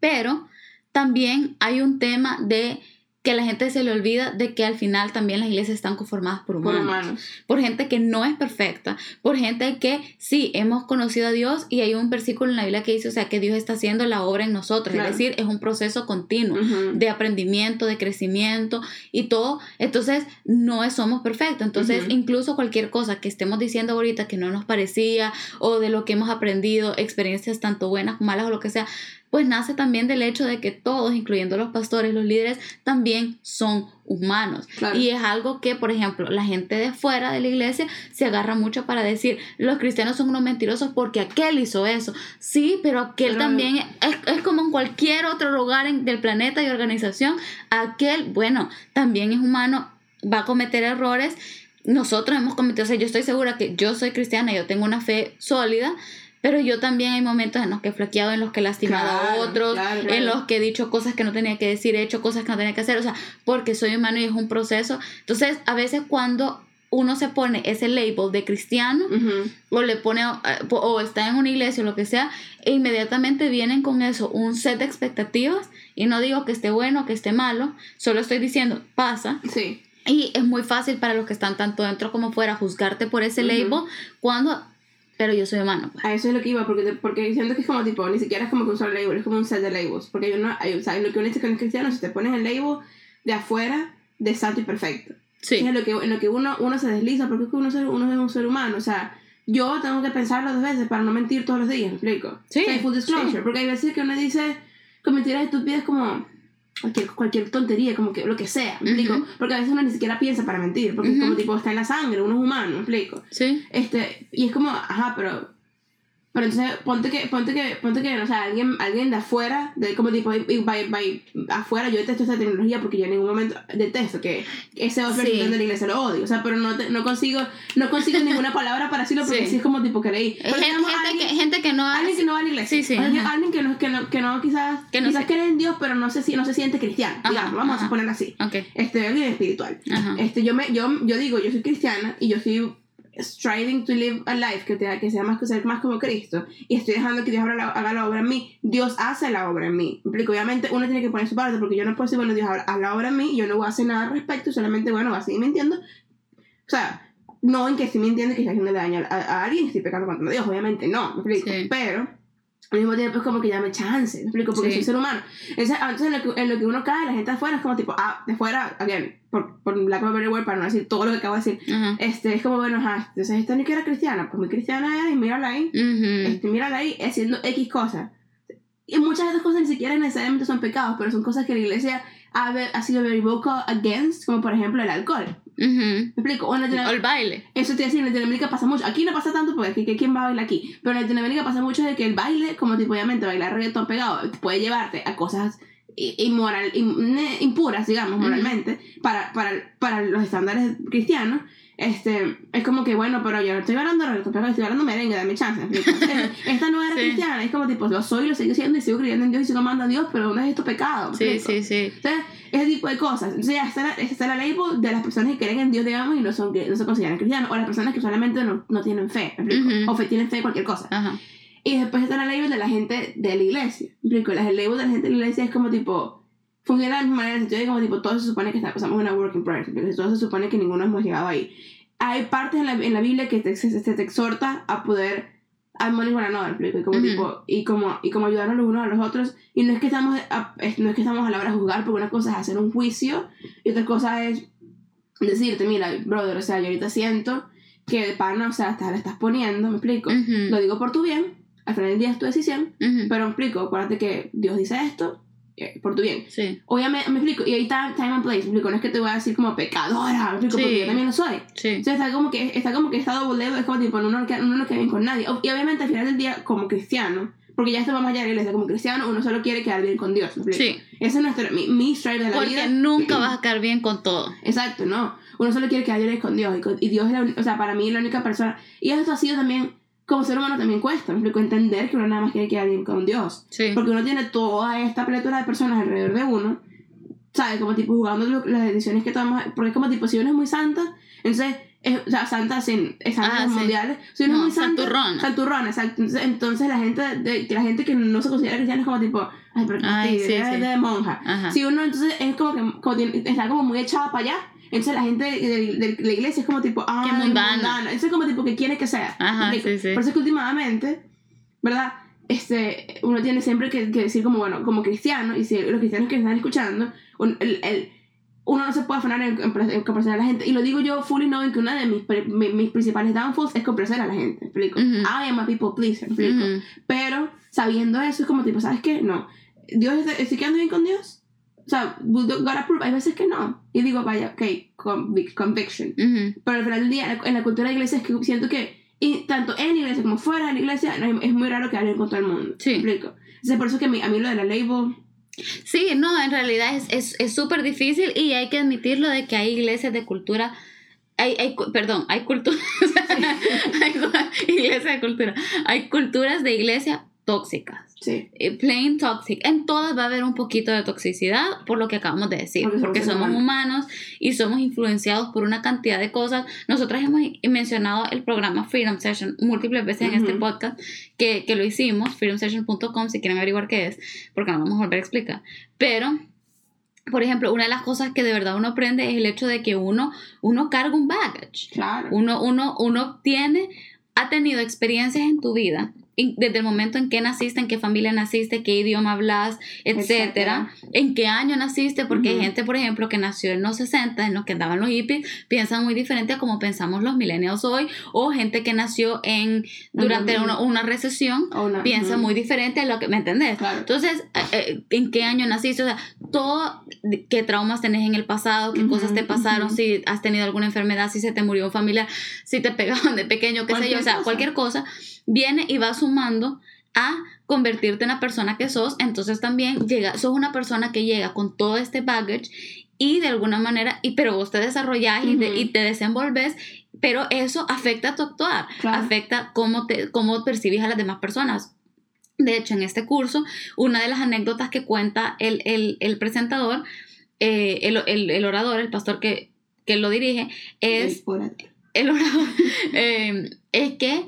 Pero también hay un tema de que la gente se le olvida de que al final también las iglesias están conformadas por Por humanos. humanos. por gente que no es perfecta, por gente que sí hemos conocido a Dios y hay un versículo en la Biblia que dice, o sea, que Dios está haciendo la obra en nosotros, Claro. es decir, es un proceso continuo de aprendimiento, de crecimiento y todo, entonces no somos perfectos, entonces incluso cualquier cosa que estemos diciendo ahorita que no nos parecía o de lo que hemos aprendido, experiencias tanto buenas como malas o lo que sea, pues nace también del hecho de que todos, incluyendo los pastores, los líderes, también son humanos. Claro. Y es algo que, por ejemplo, la gente de fuera de la iglesia se agarra mucho para decir, los cristianos son unos mentirosos porque aquel hizo eso. Sí, pero aquel también es, es como en cualquier otro lugar en- del planeta y organización. Aquel, bueno, también es humano, va a cometer errores. Nosotros hemos cometido, o sea, yo estoy segura que yo soy cristiana, yo tengo una fe sólida, pero yo también hay momentos en los que he flaqueado, en los que he lastimado a otros, claro, en los que he dicho cosas que no tenía que decir, he hecho cosas que no tenía que hacer, o sea, porque soy humano y es un proceso. Entonces, a veces cuando uno se pone ese label de cristiano, o le pone eh, o está en una iglesia o lo que sea e inmediatamente vienen con eso un set de expectativas y no digo que esté bueno o que esté malo solo estoy diciendo pasa Sí. y es muy fácil para los que están tanto dentro como fuera juzgarte por ese label cuando pero yo soy humano pues. A eso es lo que iba, porque, porque siento que es como tipo, ni siquiera es como que un solo label, es como un set de labels. Porque hay uno, hay, o sea, lo que uno dice que es cristiano, si te pones el label de afuera, de santo y perfecto. sí Es en lo que, en lo que uno, uno se desliza, porque es que uno, uno es un ser humano, o sea, yo tengo que pensarlo dos veces para no mentir todos los días, ¿me explico? Sí, O sea, full disclosure, sí. porque hay veces que uno dice con mentiras estúpidas como cualquier, cualquier tontería, como que lo que sea, ¿me explico? Ujú. Porque a veces uno ni siquiera piensa para mentir, porque es Ujú. como tipo, está en la sangre, uno es humano, ¿me explico? sí Este, y es como, ajá, pero. Pero entonces, ponte que, ponte que, ponte que, o sea, alguien, alguien de afuera, de como tipo, y, by- by- afuera, yo detesto esta tecnología porque yo en ningún momento detesto que ese otro Sí. de la iglesia lo odio, o sea, pero no, te- no consigo, no consigo ninguna palabra para decirlo porque Sí. sí, es como tipo que leí. Pero gente, digamos, gente alguien, que, gente que no alguien que no va a la iglesia. Sí, Alguien, que no, que no, que no quizás, Que no quizás cree en Dios, pero no se, no se siente cristiano, Ajá, digamos, vamos ajá. a ponerlo así. ok Este, alguien espiritual. ajá Este, yo, me, yo, yo digo, yo soy cristiana y yo estoy striving to live a life que, te, que sea más, que ser más como Cristo y estoy dejando que Dios haga la, haga la obra en mí. Dios hace la obra en mí. Me explico, obviamente uno tiene que poner su parte porque yo no puedo decir, bueno, Dios haz la obra en mí yo no voy a hacer nada al respecto, solamente, bueno, voy a seguir mintiendo. O sea, no en que estoy mintiendo y que estoy haciendo daño a, a alguien y estoy pecando contra Dios, obviamente no, me explico. Sí. Pero al mismo tiempo es como que ya me chance, me explico, porque Sí. soy ser humano. Entonces, entonces en, lo que, en lo que uno cae, la gente afuera es como tipo, ah, de fuera, again, por, por lack of a better word, para no decir todo lo que acabo de decir, ajá este, es como, bueno, ajá, entonces esta ni que era cristiana, pues muy cristiana era y mírala ahí, Ujú. este, mírala ahí haciendo X cosas. Y muchas de esas cosas ni siquiera necesariamente son pecados, pero son cosas que la iglesia ha, ha sido very vocal against, como por ejemplo el alcohol. Ujú. ¿Me explico? O el baile eso te decía, en Latinoamérica pasa mucho. Aquí no pasa tanto porque aquí, ¿quién va a bailar aquí? Pero en Latinoamérica pasa mucho de que el baile, como tipo, obviamente, bailar reggaetón pegado, puede llevarte a cosas inmoral, impuras, digamos, moralmente, para, para, para los estándares cristianos. Este, es como que, bueno, pero yo no estoy bailando reggaetón pegado, estoy bailando merengue, dame chance. Esta no era Sí. cristiana, es como tipo, lo soy, lo sigo siendo y sigo creyendo en Dios y sigo amando a Dios, pero ¿dónde es esto pecado? ¿Me sí sí sí Entonces, ese tipo de cosas. Entonces, ya está la, está la label de las personas que creen en Dios, digamos, y no, son, que no se consideran cristianos. O las personas que solamente no, no tienen fe, ¿me explico? Ujú. O fe, tienen fe en cualquier cosa. ajá Y después está la label de la gente de la iglesia. ¿me explico? La- El label de la gente de la iglesia es como tipo. Funciona de la misma manera, en el sentido de como tipo, todos se supone que está- pasamos una work in progress, ¿me explico? Todos se supone que ninguno hemos llegado ahí. Hay partes en la, en la Biblia que te, se, se te exhorta a poder armonizar one another. Y como, Ujú. tipo, y como, y como ayudarnos los unos a los otros. Y no es que estamos a, no es que estamos a la hora de juzgar, porque una cosa es hacer un juicio y otra cosa es decirte, mira, brother, o sea, yo ahorita siento que de pana, o sea, te la estás poniendo, ¿me explico? Ujú. Lo digo por tu bien, al final del día es tu decisión, Ujú. pero me explico, acuérdate que Dios dice esto, por tu bien. sí Obviamente, me explico, y ahí está time and place, me explico, no es que te voy a decir como pecadora, me explico, Sí. porque yo también lo soy. sí Entonces está como que, está como que está doble es como tipo, uno no, queda- uno no queda bien con nadie. Y obviamente al final del día, como cristiano, porque ya más allá de iglesia, como cristiano, uno solo quiere quedar bien con Dios, ¿me explico? sí Ese es nuestro, mi, mi strive de la porque vida. nunca vas a caer bien con todo Exacto, no. Uno solo quiere quedar bien con Dios. Y, con- y Dios es la, o sea, para mí es la única persona. Y esto ha sido también, como ser humano también cuesta, me explico, entender que uno nada más quiere quedar bien con Dios. sí Porque uno tiene toda esta pletora de personas alrededor de uno, ¿sabes? Como tipo jugando lo- las decisiones que tomamos. Porque es como tipo, si uno es muy santa, entonces, es, o sea, santa sin estándares Ah, sí. mundiales. Si uno No, es muy santa, santurrona. santurrona, exacto. Entonces, entonces la gente de, que la gente que no se considera cristiana es como tipo, ay, pero Ay, sí, sí. de monja. ajá Si uno entonces es como que como está como muy echada para allá, entonces la gente de, de- de la iglesia es como tipo, ah, Qué mundana. Eso es como tipo que quiere que sea. Ajá, sí, sí. Por eso es que últimamente, ¿verdad? Este, uno tiene siempre que, que decir como, bueno, como cristiano, y si los cristianos que están escuchando, un- el, el- uno no se puede afanar en, en, en complacer a la gente. Y lo digo yo fully knowing que una de mis, mi- mis principales downfalls es complacer a la gente, ¿me explico? Ujú. I am a people pleaser, ¿me explico? Ujú. Pero sabiendo eso, es como tipo, ¿sabes qué? No. Dios, ¿estoy quedando bien con Dios? O sea, God approve. Hay veces que no. Y digo, vaya, ok, convic conviction. Pero al final del día, en la cultura de la iglesia es que siento que, y tanto en la iglesia como fuera de la iglesia, es muy raro que alguien con todo el mundo. Sí. explico? Es por eso que a mí, a mí lo de la label Sí, no, en realidad es súper es, difícil y hay que admitirlo de que hay iglesias de cultura, hay, hay perdón, hay cultura, hay iglesias de cultura, hay culturas de iglesia tóxicas. Sí. Eh, plain toxic. En todas va a haber un poquito de toxicidad por lo que acabamos de decir. Porque, somos humanos. y somos influenciados por una cantidad de cosas. Nosotras hemos mencionado el programa Freedom Session múltiples veces en este podcast que, que lo hicimos. Freedomsession.com si quieren averiguar qué es. Porque no vamos a volver a explicar. Pero por ejemplo, una de las cosas que de verdad uno aprende es el hecho de que uno, uno carga un baggage. Claro. Uno, uno, uno tiene, ha tenido experiencias en tu vida desde el momento en que naciste, en qué familia naciste, qué idioma hablas, etcétera, en qué año naciste, porque hay gente, por ejemplo, que nació en los 60, en los que andaban los hippies, piensan muy diferente a como pensamos los millennials hoy, o gente que nació en durante una, recesión, piensa muy diferente a lo que, ¿me entendés? Entonces, eh, eh, ¿en qué año naciste? O sea, todo, qué traumas tenés en el pasado, qué cosas te pasaron, si has tenido alguna enfermedad, si se te murió un familiar, si te pegaron de pequeño, qué sé yo, o sea, cualquier cosa. viene y va sumando a convertirte en la persona que sos, entonces también llega, sos una persona que llega con todo este baggage y de alguna manera, y, pero vos te desarrollás y, te desenvolves, pero eso afecta a tu actuar, afecta cómo, te, cómo percibes a las demás personas. De hecho, en este curso, una de las anécdotas que cuenta el, presentador, eh, el, orador, el pastor que, que lo dirige, es... El orador. Eh, es que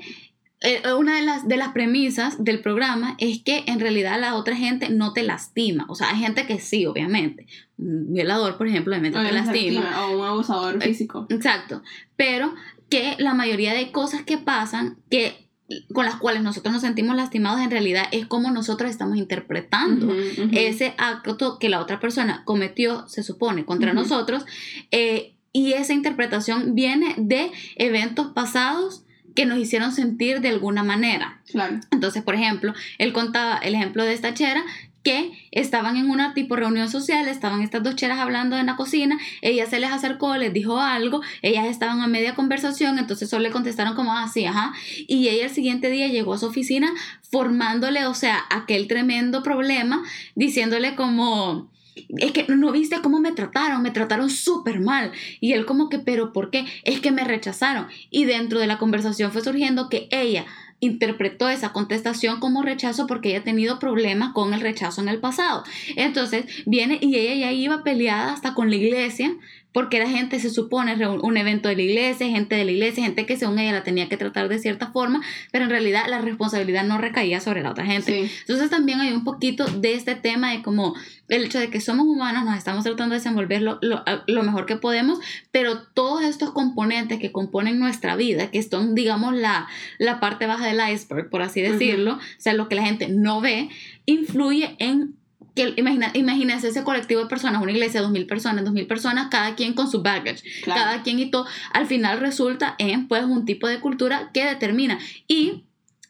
eh, una de las, de las premisas del programa es que en realidad la otra gente no te lastima. O sea, hay gente que sí, obviamente. Un violador, por ejemplo, obviamente te lastima. O un abusador eh, físico. Exacto. Pero que la mayoría de cosas que pasan, que con las cuales nosotros nos sentimos lastimados en realidad es como nosotros estamos interpretando ese acto que la otra persona cometió, se supone, contra nosotros. Eh, y esa interpretación viene de eventos pasados que nos hicieron sentir de alguna manera. Claro. Entonces, por ejemplo, él contaba el ejemplo de esta chera que estaban en una tipo reunión social, estaban estas dos cheras hablando en la cocina, ella se les acercó, les dijo algo, ellas estaban a media conversación, entonces solo le contestaron como así, ah, ajá, y ella el siguiente día llegó a su oficina formándole, o sea, aquel tremendo problema, diciéndole como, es que no viste cómo me trataron, me trataron súper mal. Y él como que, pero ¿por qué? Es que me rechazaron. Y dentro de la conversación fue surgiendo que ella interpretó esa contestación como rechazo porque ella ha tenido problemas con el rechazo en el pasado. Entonces viene y ella ya iba peleada hasta con la iglesia porque la gente se supone un evento de la iglesia, gente de la iglesia, gente que según ella la tenía que tratar de cierta forma, pero en realidad la responsabilidad no recaía sobre la otra gente. Entonces también hay un poquito de este tema de como el hecho de que somos humanos, nos estamos tratando de desenvolver lo, lo, mejor que podemos, pero todos estos componentes que componen nuestra vida, que son, digamos, la, la parte baja del iceberg, por así decirlo, o sea, lo que la gente no ve, influye en que imagina, imagínense ese colectivo de personas, una iglesia dos mil personas, dos mil personas, cada quien con su baggage, cada quien y todo, al final resulta en pues un tipo de cultura que determina. Y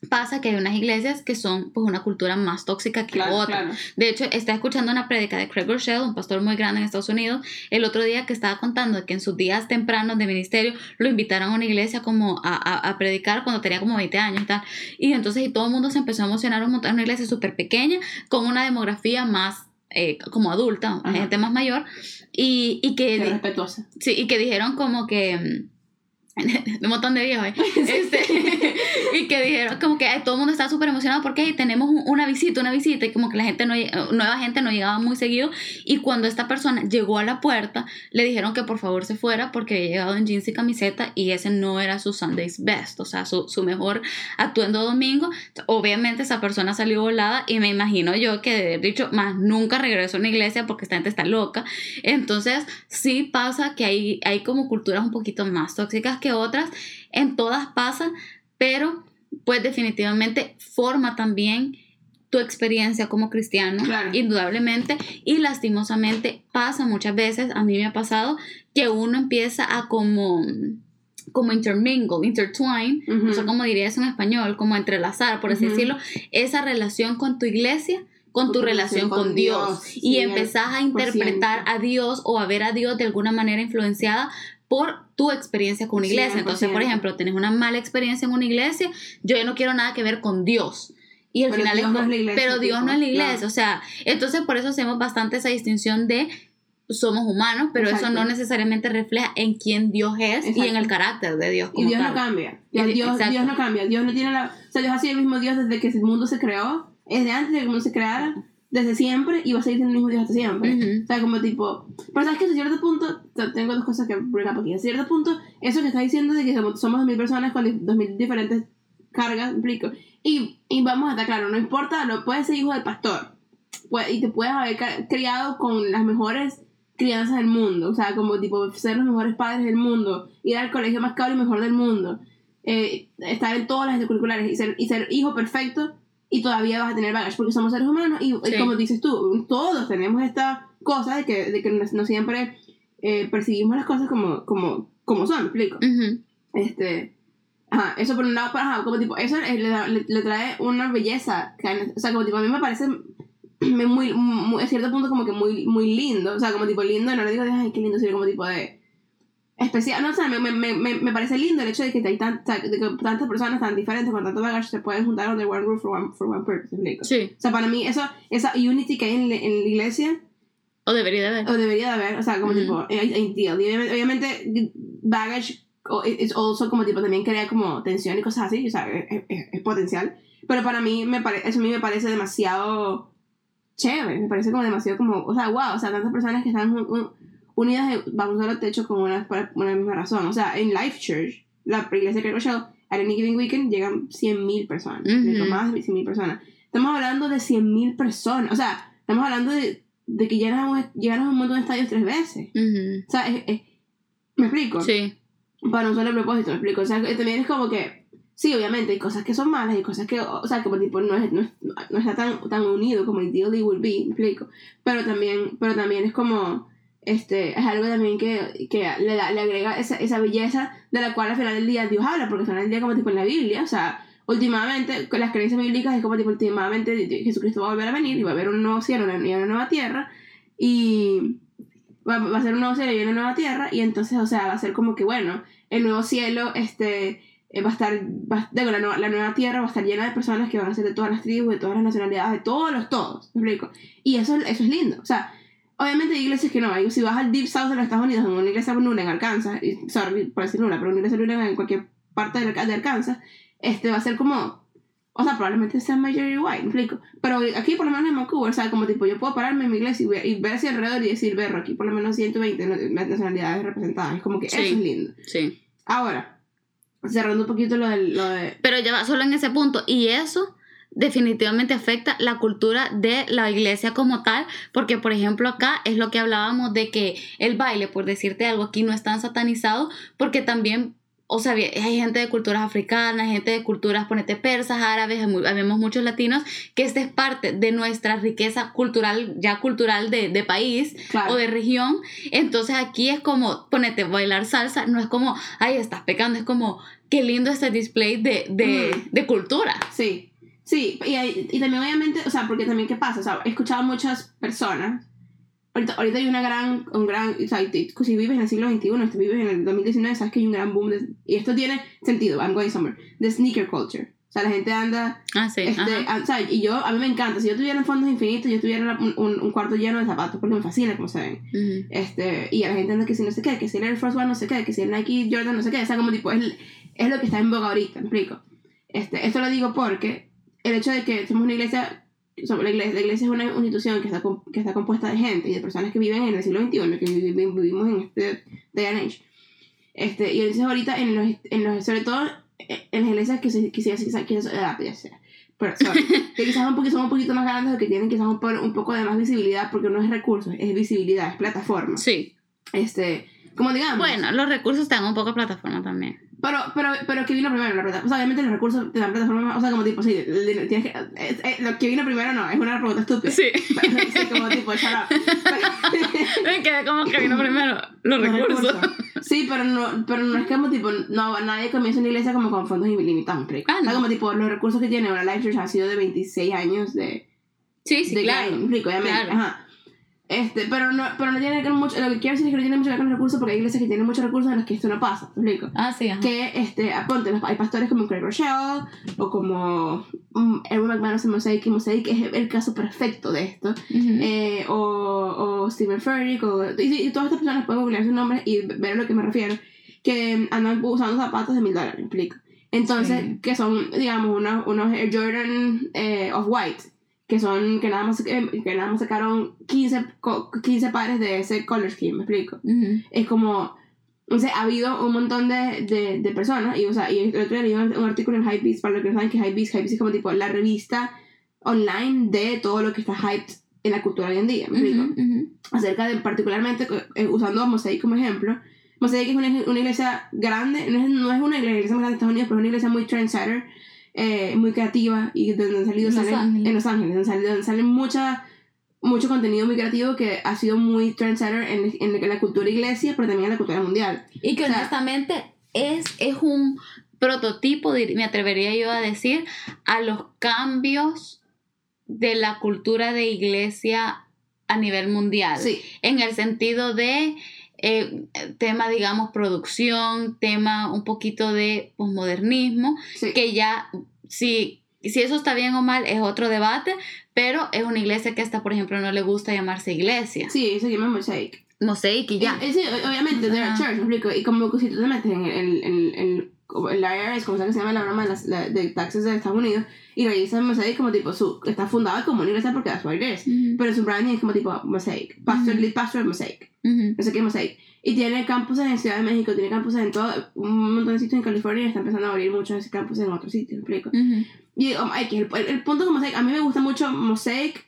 pasa que hay unas iglesias que son pues una cultura más tóxica que otra. De hecho, está escuchando una prédica de Craig Rochelle, un pastor muy grande en Estados Unidos, el otro día que estaba contando que en sus días tempranos de ministerio lo invitaron a una iglesia como a, a, predicar cuando tenía como 20 años y tal. Y entonces y todo el mundo se empezó a emocionar un montón, una iglesia súper pequeña, con una demografía más eh, como adulta, gente más mayor, y, y que... respetuosa. Sí, y que dijeron como que mm, un montón de viejos, ¿eh? este, y que dijeron como que todo el mundo está súper emocionado porque tenemos una visita, una visita, y como que la gente, no, nueva gente no llegaba muy seguido, y cuando esta persona llegó a la puerta, le dijeron que por favor se fuera porque había llegado en jeans y camiseta, y ese no era su Sunday's best, o sea, su, su mejor atuendo domingo, obviamente esa persona salió volada, y me imagino yo que de dicho, más nunca regresó a una iglesia porque esta gente está loca, entonces sí pasa que hay, hay como culturas un poquito más tóxicas que otras, en todas pasa, pero pues definitivamente forma también tu experiencia como cristiano, indudablemente, y lastimosamente pasa muchas veces, a mí me ha pasado, que uno empieza a como como intermingle, intertwine, no sé cómo diría eso en español, como entrelazar, por así decirlo, esa relación con tu iglesia con, tu, relación con, Dios, y empezás a interpretar a Dios o a ver a Dios de alguna manera influenciada por tu experiencia con una iglesia. Entonces, por ejemplo, tienes una mala experiencia en una iglesia, yo ya no quiero nada que ver con Dios. Y al Pero final Dios es, no es la iglesia, pero Dios tipo, no es la iglesia, o sea, entonces por eso hacemos bastante esa distinción de somos humanos, pero eso no necesariamente refleja en quién Dios es y en el carácter de Dios Y como Dios tal. no cambia. Y- Dios. Dios no cambia. Dios no tiene la. O sea, Dios ha sido el mismo Dios desde que el mundo se creó. Desde antes de que el mundo se creara. Desde siempre. Y va a seguir siendo el mismo Dios hasta siempre. Ujú. O sea, como tipo. Pero sabes que hasta cierto punto. Tengo dos cosas que bring up aquí. A cierto punto, eso que estás diciendo de que somos, somos dos mil personas con dos mil diferentes cargas, explico. Y, y vamos a estar claro, no importa, lo puedes ser hijo del pastor. Y te puedes haber criado con las mejores crianzas del mundo, o sea, como tipo ser los mejores padres del mundo, ir al colegio más caro y mejor del mundo, eh, estar en todas las extracurriculares y ser, y ser hijo perfecto y todavía vas a tener baggage porque somos seres humanos y, como dices tú, todos tenemos esta cosa de que, de que no, siempre eh, percibimos las cosas como, como, como son, ¿me explico? Este, ajá, eso por un lado, pero ajá, como tipo, eso eh, le, le- le trae una belleza, que, o sea, como tipo, a mí me parece muy- a cierto punto como que muy, muy lindo, o sea, como tipo lindo, no le digo de, ay, qué lindo, sino como tipo de especial, no, o sea, me, me, me, me parece lindo el hecho de que hay tan, de que tantas personas tan diferentes con tanto bagage se pueden juntar under one roof for one, for one purpose. Sí, O sea, para mí, eso, esa unity que hay en, la- en la iglesia, o debería de haber. o debería de haber, o sea, como Ujú. tipo, hay, hay deal. Y obviamente, baggage o- es also como tipo también crea como tensión y cosas así, o sea, es, es- es potencial. Pero para mí, me pare, eso a mí me parece demasiado chévere, me parece como demasiado como, o sea, wow, o sea, tantas personas que están un- un- unidas un solo techo con una, por una misma razón. O sea, en Life Church, la iglesia que Rochelle, a any given weekend llegan 100.000 personas, Ujú. más de 100.000 personas. Estamos hablando de 100.000 personas, o sea, estamos hablando de, de que llenamos, llenamos un montón de estadios tres veces. Ujú. O sea, es- es- ¿me explico? Sí, Para un solo propósito, me explico. O sea, también es como que, sí, obviamente hay cosas que son malas y cosas que, o sea, como tipo, no, es, no, es- no está tan, tan unido como ideally would be, me explico. Pero también, pero también es como, este, es algo también que, que le, da, le agrega esa, esa belleza de la cual al final del día Dios habla, porque al final del día como tipo en la Biblia, o sea, últimamente, con las creencias bíblicas es como tipo, últimamente Jesucristo va a volver a venir y va a haber un nuevo cielo y una nueva tierra y va, va a ser un nuevo cielo y una nueva tierra y entonces, o sea, va a ser como que, bueno, el nuevo cielo, este, eh, va a estar, va, digo, la, nueva, la nueva tierra va a estar llena de personas que van a ser de todas las tribus, de todas las nacionalidades, de todos los todos, ¿me explico? Y eso, eso es lindo, o sea, obviamente hay iglesias que no, hay, si vas al Deep South de los Estados Unidos, en una iglesia nula en Arkansas, y, sorry por decir nula, pero una iglesia nula en cualquier parte de, de Arkansas, este, va a ser como, o sea, probablemente sea majority white, ¿me explico? Pero aquí, por lo menos en Vancouver, o sea, como tipo, yo puedo pararme en mi iglesia y ver, y ver hacia alrededor y decir, verlo, aquí por lo menos 120 na- nacionalidades representadas. Es como que Sí. eso es lindo. sí. Ahora, cerrando un poquito lo, del, lo de... Pero ya va solo en ese punto. Y eso definitivamente afecta la cultura de la iglesia como tal. Porque, por ejemplo, acá es lo que hablábamos de que el baile, por decirte algo, aquí no es tan satanizado. Porque también, o sea, hay gente de culturas africanas, gente de culturas, ponete, persas, árabes, vemos muchos latinos, que esta es parte de nuestra riqueza cultural, ya cultural de, de país Claro. o de región. Entonces aquí es como, ponete, bailar salsa, no es como, ay, estás pecando, es como, qué lindo este display de, de, Mm. de cultura. Sí, sí, y, hay- y también obviamente, o sea, porque también, ¿qué pasa? O sea, he escuchado a muchas personas, ahorita, ahorita hay una gran, un gran, o sea, si vives en el siglo XXI, si vives en el 2019, sabes que hay un gran boom, de, y esto tiene sentido, I'm going somewhere, de sneaker culture. O sea, la gente anda, Ah, sí. este, ajá. ah, o sea, y yo, a mí me encanta, si yo tuviera fondos infinitos, yo tuviera un, un, un cuarto lleno de zapatos, porque me fascina como se ven. Ujú. Este, y a la gente anda que si no sé qué, que si el Air Force One no sé qué, que si el Nike Jordan no sé qué, o sea, como tipo, es, es lo que está en boga ahorita, ¿me explico? Este, esto lo digo porque el hecho de que somos una iglesia, somos la, iglesia la iglesia es una institución que está, que está compuesta de gente y de personas que viven en el siglo XXI, que vivi- vivi- vivimos en este day and age. Este, y entonces ahorita, en los, en los, sobre todo en las iglesias que se, que se, que se- que se- ah, pero, sorry, que quizás un poquito, son un poquito más grandes o que tienen quizás un, un poco de más visibilidad porque no es recursos, es visibilidad, es plataforma. Sí. Este, como digamos. Bueno, los recursos dan un poco plataforma también. Pero, pero, pero que vino primero, la verdad. O sea, obviamente los recursos te dan plataforma. O sea, como tipo, sí, tienes que. eh, eh, lo que vino primero no, es una pregunta estúpida. Sí. Pero, sí, como tipo. Pero- Me quedé como que vino primero los, recursos. Sí, pero no, pero no es como tipo, no, nadie comienza una iglesia como con fondos ilimitados, ¿me explico? Ah, O sea, no. como tipo, los recursos que tiene una Life Church han sido de 26 años de, Sí, sí, de claro. Obviamente, claro. ajá. Este, pero no, pero no tiene que ver mucho, lo que quiero decir es que no tiene mucho que ver con los recursos porque hay iglesias que tienen muchos recursos en los que esto no pasa, ¿me explico? Ah, sí, ajá. que este, aponte, los- hay pastores como Craig Rochelle o como um, Erwin McManus en Mosaic, y Mosaic es el caso perfecto de esto, eh, o, o Stephen Furtick, o, y, y todas estas personas pueden googlear sus nombres y ver a lo que me refiero, que andan usando zapatos de mil dólares, ¿me explico? Entonces, Sí. que son, digamos, unos, unos Air Jordan eh, Off-White, que son, que nada más, que, que nada más sacaron 15, co- 15 pares de ese color scheme, ¿me explico? Ujú. es como o sea, ha habido un montón de, de, de personas y, o sea, y el otro día leí un, un artículo en Hypebeast para los que no saben que Hypebeast, Hypebeast es como tipo la revista online de todo lo que está hyped en la cultura hoy en día, ¿me explico? Ujú, ujú. Acerca de, particularmente, eh, usando a Mosaic como ejemplo, Mosaic es una, una iglesia grande, no es, no es una iglesia más grande de Estados Unidos, pero es una iglesia muy trendsetter, eh, muy creativa y de donde han salido En Los salen- Ángeles. en Los Ángeles, donde sale, donde sale mucha mucho contenido muy creativo que ha sido muy trendsetter en, en la cultura iglesia, pero también en la cultura mundial. Y que O sea- honestamente es, es un prototipo, me atrevería yo a decir, a los cambios de la cultura de iglesia a nivel mundial. Sí, En el sentido de eh, tema, digamos, producción, tema un poquito de posmodernismo, sí. que ya, si, si eso está bien o mal, es otro debate, pero es una iglesia que esta, por ejemplo, no le gusta llamarse iglesia. Sí, eso se llama Mosaic. Sé, y ya. Eh, eh, obviamente, they're a Ajá. church, me explico. Y como que si tú te metes en el, el, IRS, como sea que se llama la broma de, las, la- de taxes de Estados Unidos, y revisas Mosaic como tipo, su, está fundada como iglesia porque that's what it is. Ujú, Pero su branding es como tipo Mosaic. Pastor, Ujú. lead pastor de Mosaic. ujú. No sé qué es Mosaic. Y tiene campuses en Ciudad de México, tiene campuses en todo, un montón de sitios en California y está empezando a abrir muchos de esos campus en otros sitios, ¿me explico? Y que el, el, el punto con Mosaic, a mí me gusta mucho Mosaic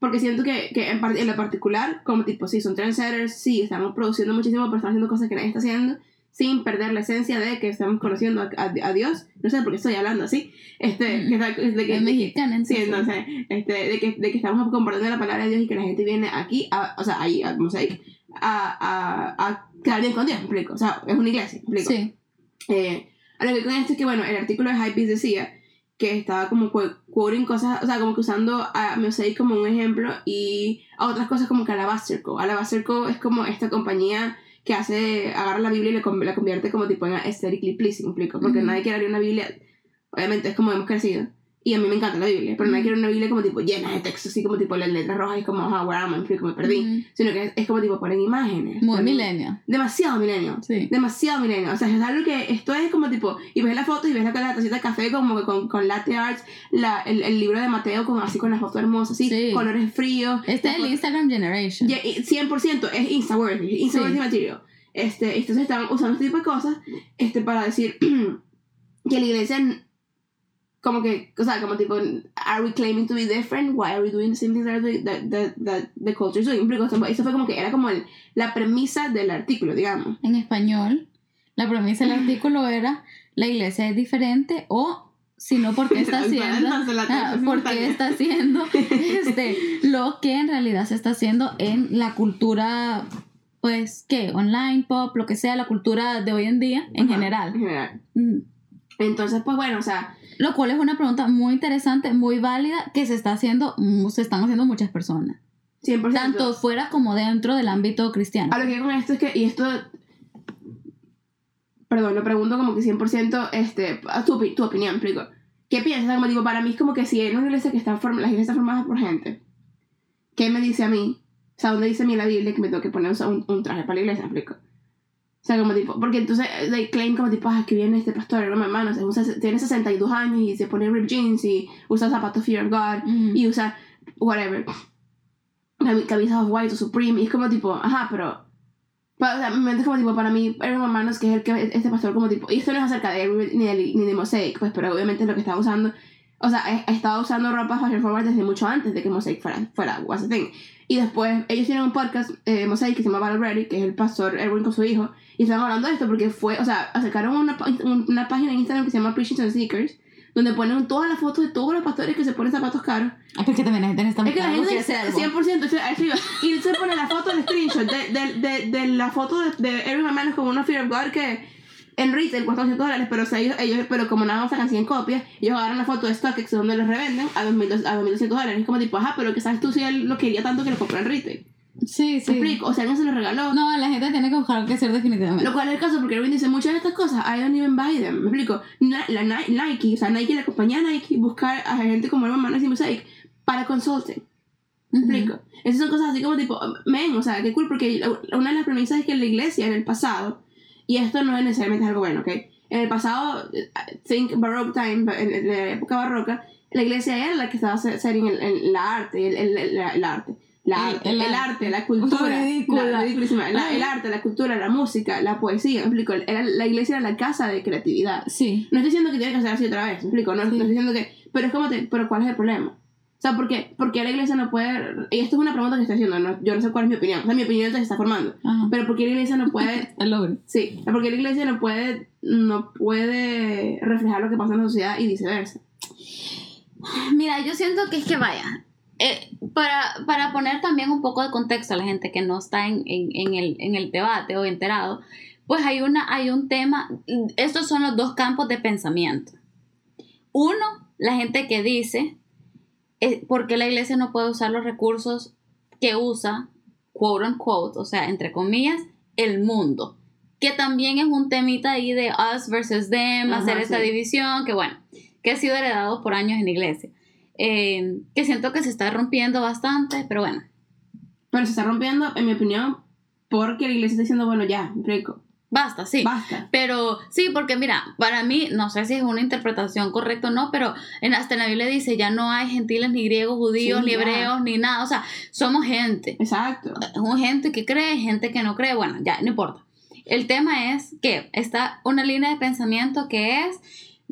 porque siento que, que en, en lo particular, como tipo, sí, son trendsetters, sí, estamos produciendo muchísimo, pero están haciendo cosas que nadie está haciendo sin perder la esencia de que estamos conociendo a, a- a Dios. No sé por qué estoy hablando así. Este, Mm. que, de que, Es mexicana, Sí, entonces. este, de, que, de que estamos compartiendo la palabra de Dios y que la gente viene aquí, a, o sea, ahí, a Mosaic, a, a, a quedar bien con Dios, ¿me explico? O sea, es una iglesia, ¿me explico? Sí. Eh, a lo que con esto es que, bueno, el artículo de Hypebeast decía que estaba como qu- quoting cosas, o sea, como que usando a Mosaic como un ejemplo y a otras cosas como que Alabaster Co. Alabaster Co. es como esta compañía que hace, agarra la Biblia y la, con- la convierte como tipo en aesthetically pleasing, ¿me explico? Porque nadie quiere abrir una Biblia, obviamente es como hemos crecido. Y a mí me encanta la Biblia, pero nadie Ujú. quiere una Biblia como tipo llena de texto, así como tipo las letras rojas y como, ah, where am I? Me perdí. Ujú. Sino que es, es como tipo ponen imágenes. Muy milenio. Demasiado milenio Sí. demasiado milenio. O sea, es algo que esto es como tipo, y ves la foto y ves la, la tacita de café como que con, con latte arts, la, el, el libro de Mateo con así con la foto hermosa, así, Sí. colores fríos. Este es el Instagram Generation. Ya, y 100% es Insta-worthy, Insta-worthy Sí. material. Este, entonces están usando este tipo de cosas este, para decir que la iglesia como que, o sea, como tipo, are we claiming to be different? Why are we doing the same things that, that, that, that the culture is doing? Porque Eso fue- como que era como el, la premisa del artículo, digamos. En español, la premisa del artículo era la iglesia es diferente o si no, ¿por qué está haciendo? Ah, traducción ¿Por simultánea. qué está haciendo este, lo que en realidad se está haciendo en la cultura, pues, ¿qué? Online, pop, lo que sea, la cultura de hoy en día en Ajá, general. En general. Mm. Entonces, pues bueno, o sea, Lo cual es una pregunta muy interesante, muy válida, que se está haciendo, mm, se están haciendo muchas personas. 100%. Tanto fuera como dentro del ámbito cristiano. A lo que con esto es que, y esto, perdón, lo pregunto como que 100%, este, a tu, tu opinión, explico. ¿Qué piensas? Como digo, para mí es como que si en una iglesia que está formada, las iglesias están formadas por gente, ¿qué me dice a mí? O sea, ¿dónde dice a mí la Biblia que me tengo que poner un, un traje para la iglesia? explico. O sea, como tipo, porque entonces eh, they claim como tipo, ah, que viene este pastor, no, mi hermano, se usa- tiene 62 años y se pone ripped jeans y usa zapatos Fear of God y usa whatever. Cami- camisas of white o supreme y es como tipo ajá pero pa- o sea, mi mente es como tipo para mí Aaron hermanos que es el que este pastor como tipo y esto no es acerca de Aaron ni de, ni de Mosaic pues pero obviamente lo que estaba usando. O sea estado usando ropa fashion forward desde mucho antes de que Mosaic fuera fuera was a thing y después ellos tienen un podcast eh, Mosaic que se llama Battle Ready que es el pastor Erwin con su hijo y estaban hablando de esto porque fue o sea acercaron una, una página en Instagram que se llama Preaching Seekers donde ponen todas las fotos de todos los pastores que se ponen zapatos caros. Ah, porque también la gente necesita Es que la gente, algo. 100%, eso- iba. y se pone la foto, el screenshot de, de, de, de la foto de, de Eric McManus con unos Fear of God que en retail cuesta 200 dólares, pero, o sea, ellos, ellos, pero como nada más sacan 100 copias, ellos agarran la foto de StockX donde los revenden a 2.200 a 2.200 dólares. Es como tipo, ajá, pero que sabes tú si él lo quería tanto que lo compró en retail. Sí, ¿Me sí. explico? O sea, alguien se lo regaló. No, la gente tiene que buscar que hacer definitivamente. Lo cual es el caso porque Erwin dice muchas de estas cosas, I don't even buy them. Me explico. La, Ni- Nike, o sea, Nike, la compañía Nike, buscar a gente como Herman Manos y Mosaic para consulting. ¿Me Ujú. explico? Esas son cosas así como tipo, men, o sea, qué cool, porque la- una de las premisas es que la iglesia en el pasado, y esto no es necesariamente algo bueno, ¿ok? En el pasado, eh, think Baroque time, en, en la época barroca, la iglesia era la que estaba se- setting el, el- la arte, el, el, el- la, la arte. La El- arte, el el, arte. la cultura, la, la- el arte, la cultura, la música, la poesía, me explico, era, la iglesia era la casa de creatividad. Sí. No estoy diciendo que tiene que ser así otra vez, me explico, no, no Sí. estoy diciendo que, pero es como, te, pero ¿cuál es el problema? O sea, ¿por qué, ¿por qué la iglesia no puede, y esto es una pregunta que estoy haciendo, no- yo no sé cuál es mi opinión, o sea, mi opinión se está formando, Ajá. pero ¿por qué la iglesia no puede, El logro. sí, porque la iglesia no puede, no puede reflejar lo que pasa en la sociedad y viceversa? Mira, yo siento que es que vaya. Eh, para, para poner también un poco de contexto a la gente que no está en, en, en el, en el debate o enterado, pues hay, una, hay un tema, estos son los dos campos de pensamiento. Uno, la gente que dice, eh, ¿por qué la iglesia no puede usar los recursos que usa, quote unquote, o sea, entre comillas, el mundo? Que también es un temita ahí de us versus them, Ajá, hacer esta sí. división, que bueno, que ha sido heredado por años en la iglesia. Eh, que siento que se está rompiendo bastante, pero bueno, Pero se está rompiendo, en mi opinión, porque la iglesia está diciendo, bueno, ya, explico, basta, sí. basta. Pero sí, porque mira, para mí, no sé si es una interpretación correcta o no, pero en, hasta en la Biblia dice, ya no hay gentiles, ni griegos, judíos, Sí, ni hebreos, ni nada. O sea, somos gente. Exacto. Es gente que cree, gente que no cree. Bueno, ya, no importa. El tema es que está una línea de pensamiento que es,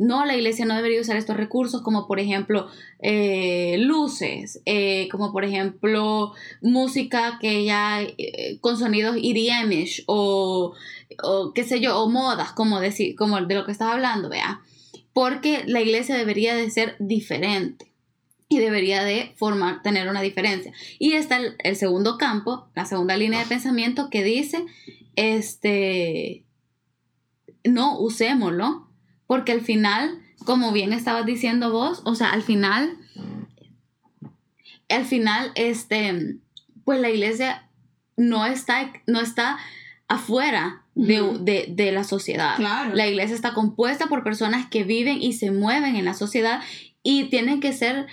no, la iglesia no debería usar estos recursos como por ejemplo eh, luces, eh, como por ejemplo música que ya eh, con sonidos EDM-ish o, o qué sé yo, o modas, como, decir, como de lo que estás hablando, vea. Porque la iglesia debería de ser diferente y debería de formar, tener una diferencia. Y está el, el segundo campo, la segunda línea de pensamiento que dice, este, no usémoslo, porque al final, como bien estabas diciendo vos, o sea, al final, al final, este, pues la iglesia no está, no está afuera de, de- de la sociedad. Claro. La iglesia está compuesta por personas que viven y se mueven en la sociedad y tienen que ser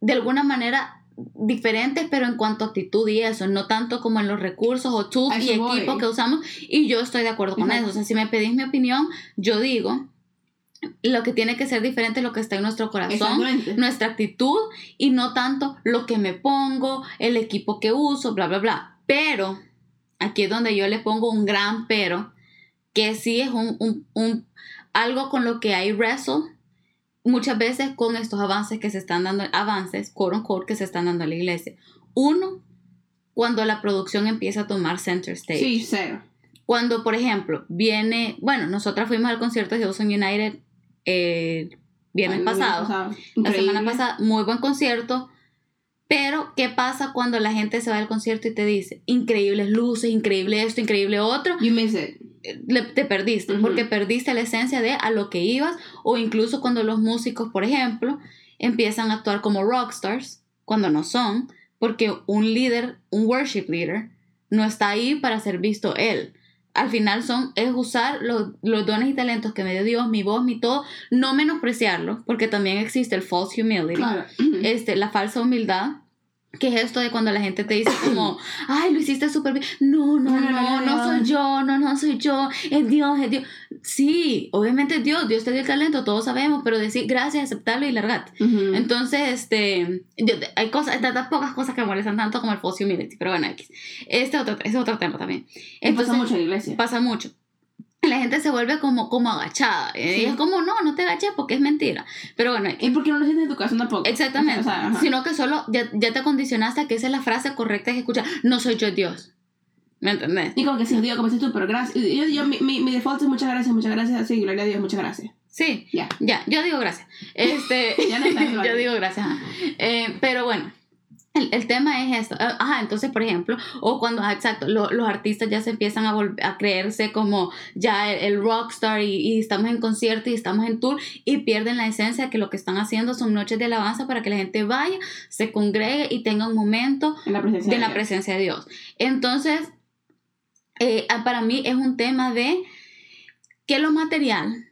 de alguna manera diferentes, pero en cuanto a actitud y eso, no tanto como en los recursos o tools y equipos que usamos. Y yo estoy de acuerdo con Exacto. eso. O sea, si me pedís mi opinión, yo digo, lo que tiene que ser diferente es lo que está en nuestro corazón nuestra actitud y no tanto lo que me pongo, el equipo que uso, bla, bla, bla. Pero, aquí es donde yo le pongo un gran pero, que sí es un, un- un- algo con lo que hay wrestle muchas veces con estos avances que se están dando, avances, quote unquote, que se están dando a la iglesia. Uno, cuando la producción empieza a tomar center stage. Sí, cero. Cuando, por ejemplo, viene, bueno, nosotras fuimos al concierto de Houston United eh, viernes pasado. pasado. La semana pasada, muy buen concierto. Pero, ¿qué pasa cuando la gente se va del concierto y te dice, increíbles luces, increíble esto, increíble otro? You miss it. Eh, le- te perdiste, porque perdiste la esencia de a lo que ibas, o incluso cuando los músicos, por ejemplo, empiezan a actuar como rockstars, cuando no son, porque un líder, un worship leader, no está ahí para ser visto él. Al final son, es usar los, los dones y talentos que me dio Dios, mi voz, mi todo, no menospreciarlo, porque también existe el false humility Claro. este, la falsa humildad, que es esto de cuando la gente te dice como, ay, lo hiciste súper bien. No, no, No, no, no, soy yo, no, no soy yo, es Dios, es Dios. Sí, obviamente es Dios, Dios te dio el talento, todos sabemos, pero decir gracias, aceptarlo y largar. Ujú. Entonces, este, hay cosas, tantas pocas cosas que me molestan tanto como el false humility, pero bueno, X. Este otro, es otro tema también. Entonces, pasa mucho en la iglesia. pasa mucho. La gente se vuelve como, como agachada. eh, Sí. Y es como, no, no te agaches porque es mentira. Pero bueno. Y porque no lo sientes en tu corazón tampoco. Exactamente. O sea, ajá. Sino que solo ya, ya te condicionaste a que esa es la frase correcta que escuchar. No soy yo Dios. ¿Me entendés? Y como que sí, Dios, como dices tú, pero gracias. Yo, yo, mi, mi, mi default es muchas gracias, muchas gracias. Sí, gloria a Dios, muchas gracias. Sí, Ya. ya, yo digo gracias. Este, Ya no yo digo gracias. Eh, pero bueno, el, el tema es esto. Ah, Ajá, entonces, por ejemplo, o cuando, ah, exacto, lo- los artistas ya se empiezan a, a creerse como ya el, el rockstar y, y estamos en concierto y estamos en tour y pierden la esencia que lo que están haciendo son noches de alabanza para que la gente vaya, se congregue y tenga un momento En la presencia de la Dios. presencia de Dios. Entonces, eh, ah, para mí es un tema de que lo material,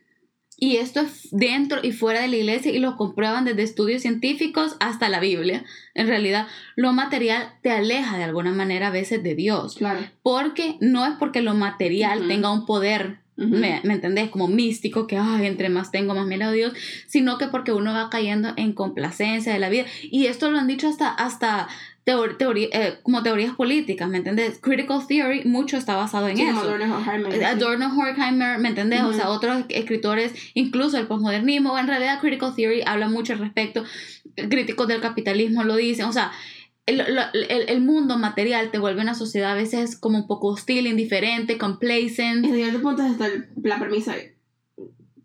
y esto es dentro y fuera de la iglesia y lo comprueban desde estudios científicos hasta la Biblia, en realidad lo material te aleja de alguna manera a veces de Dios, Claro. porque no es porque lo material tenga un poder. ¿Me, me entendés? Como místico, que ay, entre más tengo, más me lo Dios, sino que porque uno va cayendo en complacencia de la vida. Y esto lo han dicho hasta, hasta teor- teoría- eh, como teorías políticas, ¿me entendés? Critical theory, mucho está basado en Sí, eso. Adorno Horkheimer, sí. Adorno Horkheimer, ¿me entendés? O Ujú. sea, otros escritores, incluso el posmodernismo, en realidad Critical Theory habla mucho al respecto, críticos del capitalismo lo dicen, o sea, el, el- el mundo material te vuelve una sociedad a veces como un poco hostil, indiferente, complacent. En cierto punto está la premisa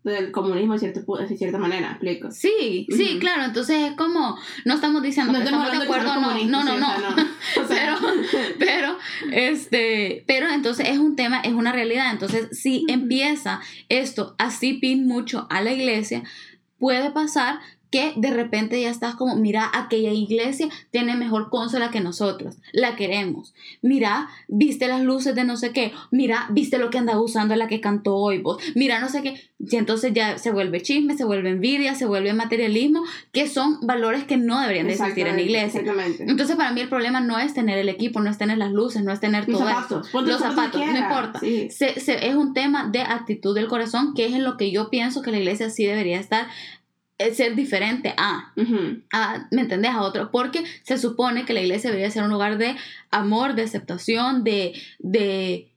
del comunismo de, cierto, de cierta manera, explico. Sí, sí, claro, entonces es como, no estamos diciendo que estamos estamos de acuerdo, no, no, no, no. no. O sea, pero, pero, este, pero entonces es un tema, es una realidad. Entonces, si empieza esto así pin mucho a la iglesia, puede pasar que de repente ya estás como, mira, aquella iglesia tiene mejor consola que nosotros, la queremos. Mira, viste las luces de no sé qué, mira, viste lo que anda usando la que cantó hoy vos, mira, no sé qué. Y entonces ya se vuelve chisme, se vuelve envidia, se vuelve materialismo, que son valores que no deberían de existir en la iglesia. Exactamente. Entonces, para mí el problema no es tener el equipo, no es tener las luces, no es tener Los todo zapatos, esto. Los no importa. sí. Se- se- es un tema de actitud del corazón, que es en lo que yo pienso que la iglesia sí debería estar, ser diferente a, a, ¿me entendés? A otro, porque se supone que la iglesia debería ser un lugar de amor, de aceptación, de... de